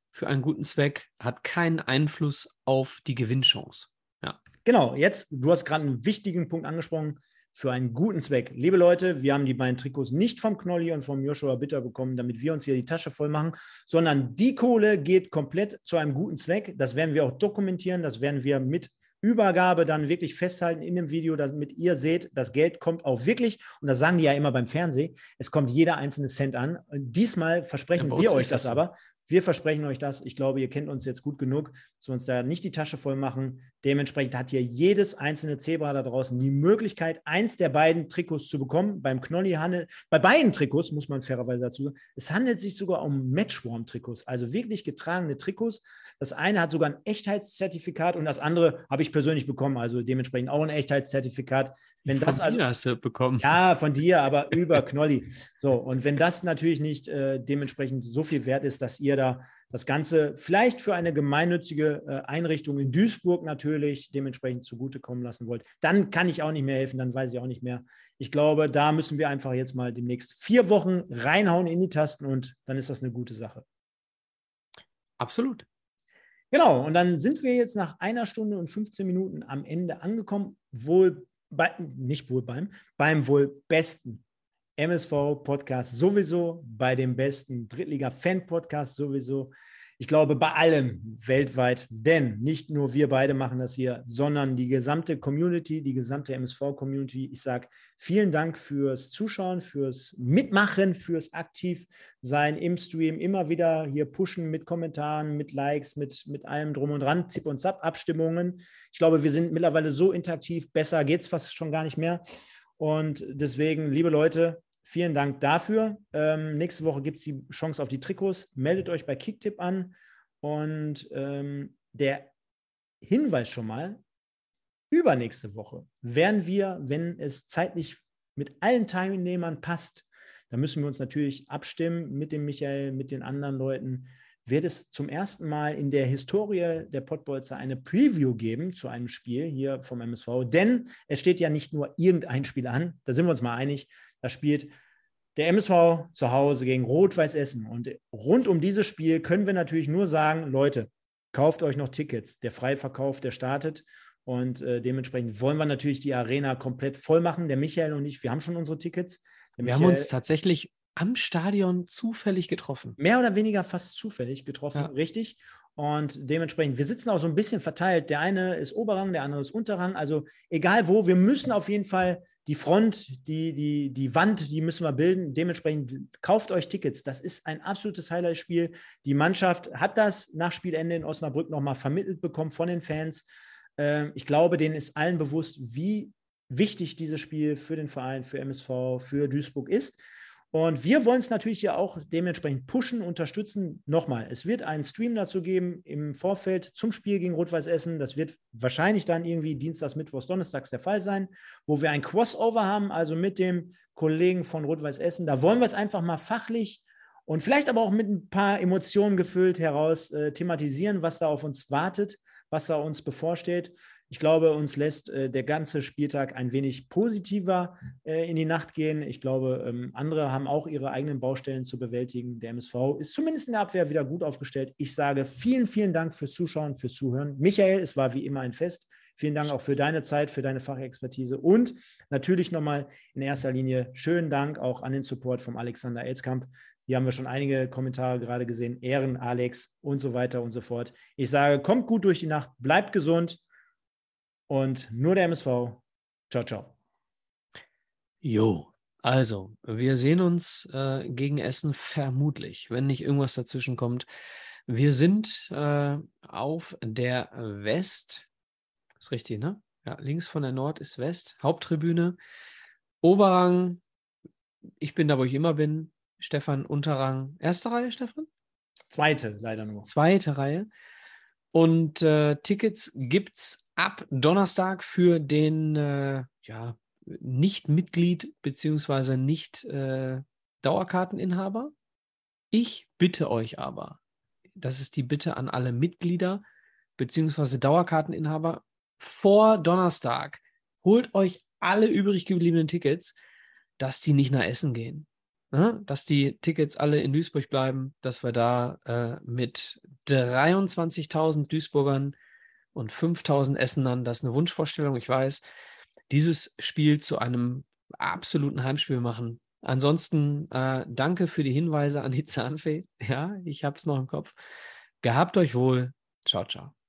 für einen guten Zweck hat keinen Einfluss auf die Gewinnchance. Ja. Genau, jetzt, du hast gerade einen wichtigen Punkt angesprochen, für einen guten Zweck. Liebe Leute, wir haben die beiden Trikots nicht vom Knolli und vom Joshua Bitter bekommen, damit wir uns hier die Tasche voll machen, sondern die Kohle geht komplett zu einem guten Zweck. Das werden wir auch dokumentieren, das werden wir mit Übergabe dann wirklich festhalten in dem Video, damit ihr seht, das Geld kommt auch wirklich, und das sagen die ja immer beim Fernsehen, es kommt jeder einzelne Cent an. Diesmal versprechen ja, wir euch das, das aber. Wir versprechen euch das. Ich glaube, ihr kennt uns jetzt gut genug, dass wir uns da nicht die Tasche voll machen. Dementsprechend hat hier jedes einzelne Zebra da draußen die Möglichkeit, eins der beiden Trikots zu bekommen. Beim Knolli handelt, bei beiden Trikots muss man fairerweise dazu sagen, es handelt sich sogar um Matchworm-Trikots, also wirklich getragene Trikots. Das eine hat sogar ein Echtheitszertifikat und das andere habe ich persönlich bekommen, also dementsprechend auch ein Echtheitszertifikat. Wenn von das also, dir hast du bekommen. Ja, von dir, aber über Knolli. So, und wenn das natürlich nicht äh, dementsprechend so viel wert ist, dass ihr da das Ganze vielleicht für eine gemeinnützige äh, Einrichtung in Duisburg natürlich dementsprechend zugutekommen lassen wollt, dann kann ich auch nicht mehr helfen, dann weiß ich auch nicht mehr. Ich glaube, da müssen wir einfach jetzt mal demnächst vier Wochen reinhauen in die Tasten und dann ist das eine gute Sache. Absolut. Genau, und dann sind wir jetzt nach einer Stunde und 15 Minuten am Ende angekommen, wohl bei, nicht wohl beim, beim wohl besten MSV-Podcast sowieso, bei dem besten Drittliga-Fan-Podcast sowieso. Ich glaube, bei allem weltweit, denn nicht nur wir beide machen das hier, sondern die gesamte Community, die gesamte MSV-Community. Ich sage vielen Dank fürs Zuschauen, fürs Mitmachen, fürs Aktivsein im Stream, immer wieder hier pushen mit Kommentaren, mit Likes, mit, mit allem drum und dran, Zip und Zap, Abstimmungen. Ich glaube, wir sind mittlerweile so interaktiv, besser geht es fast schon gar nicht mehr. Und deswegen, liebe Leute, vielen Dank dafür. Ähm, nächste Woche gibt es die Chance auf die Trikots. Meldet euch bei Kicktip an. Und ähm, der Hinweis schon mal, übernächste Woche werden wir, wenn es zeitlich mit allen Teilnehmern passt, da müssen wir uns natürlich abstimmen mit dem Michael, mit den anderen Leuten, wird es zum ersten Mal in der Historie der Pottbolzer eine Preview geben zu einem Spiel hier vom MSV. Denn es steht ja nicht nur irgendein Spiel an, da sind wir uns mal einig, da spielt der MSV zu Hause gegen Rot-Weiß Essen. Und rund um dieses Spiel können wir natürlich nur sagen, Leute, kauft euch noch Tickets. Der Freiverkauf, der startet. Und äh, dementsprechend wollen wir natürlich die Arena komplett voll machen. Der Michael und ich, wir haben schon unsere Tickets. Der wir Michael, haben uns tatsächlich am Stadion zufällig getroffen. Mehr oder weniger fast zufällig getroffen, ja. richtig. Und dementsprechend, wir sitzen auch so ein bisschen verteilt. Der eine ist Oberrang, der andere ist Unterrang. Also egal wo, wir müssen auf jeden Fall die Front, die, die, die Wand, die müssen wir bilden. Dementsprechend kauft euch Tickets. Das ist ein absolutes Highlight-Spiel. Die Mannschaft hat das nach Spielende in Osnabrück nochmal vermittelt bekommen von den Fans. Ähm, ich glaube, denen ist allen bewusst, wie wichtig dieses Spiel für den Verein, für MSV, für Duisburg ist. Und wir wollen es natürlich ja auch dementsprechend pushen, unterstützen. Nochmal, es wird einen Stream dazu geben im Vorfeld zum Spiel gegen Rot-Weiß Essen. Das wird wahrscheinlich dann irgendwie Dienstags, Mittwochs, Donnerstags der Fall sein, wo wir ein Crossover haben, also mit dem Kollegen von Rot-Weiß Essen. Da wollen wir es einfach mal fachlich und vielleicht aber auch mit ein paar Emotionen gefüllt heraus äh, thematisieren, was da auf uns wartet, was da uns bevorsteht. Ich glaube, uns lässt äh, der ganze Spieltag ein wenig positiver äh, in die Nacht gehen. Ich glaube, ähm, andere haben auch ihre eigenen Baustellen zu bewältigen. Der MSV ist zumindest in der Abwehr wieder gut aufgestellt. Ich sage vielen, vielen Dank fürs Zuschauen, fürs Zuhören. Michael, es war wie immer ein Fest. Vielen Dank auch für deine Zeit, für deine Fachexpertise und natürlich nochmal in erster Linie schönen Dank auch an den Support vom Alexander Elzkamp. Hier haben wir schon einige Kommentare gerade gesehen. Ehren, Alex und so weiter und so fort. Ich sage, kommt gut durch die Nacht, bleibt gesund und nur der MSV. Ciao, ciao. Jo, also, wir sehen uns äh, gegen Essen vermutlich, wenn nicht irgendwas dazwischen kommt. Wir sind äh, auf der West. Ist richtig, ne? Ja, links von der Nord ist West, Haupttribüne. Oberrang, ich bin da, wo ich immer bin. Stefan, Unterrang, erste Reihe, Stefan? Zweite, leider nur. Zweite Reihe. Und äh, Tickets gibt es ab Donnerstag für den äh, ja, Nicht-Mitglied bzw. Nicht-Dauerkarteninhaber. ich bitte euch aber, das ist die Bitte an alle Mitglieder bzw. Dauerkarteninhaber, vor Donnerstag holt euch alle übrig gebliebenen Tickets, dass die nicht nach Essen gehen ne, dass die Tickets alle in Duisburg bleiben, dass wir da äh, mit 23.000 Duisburgern und 5.000 Essenern, das ist eine Wunschvorstellung, ich weiß, dieses Spiel zu einem absoluten Heimspiel machen. Ansonsten äh, danke für die Hinweise an die Zahnfee. Ja, ich habe es noch im Kopf. Gehabt euch wohl. Ciao, ciao.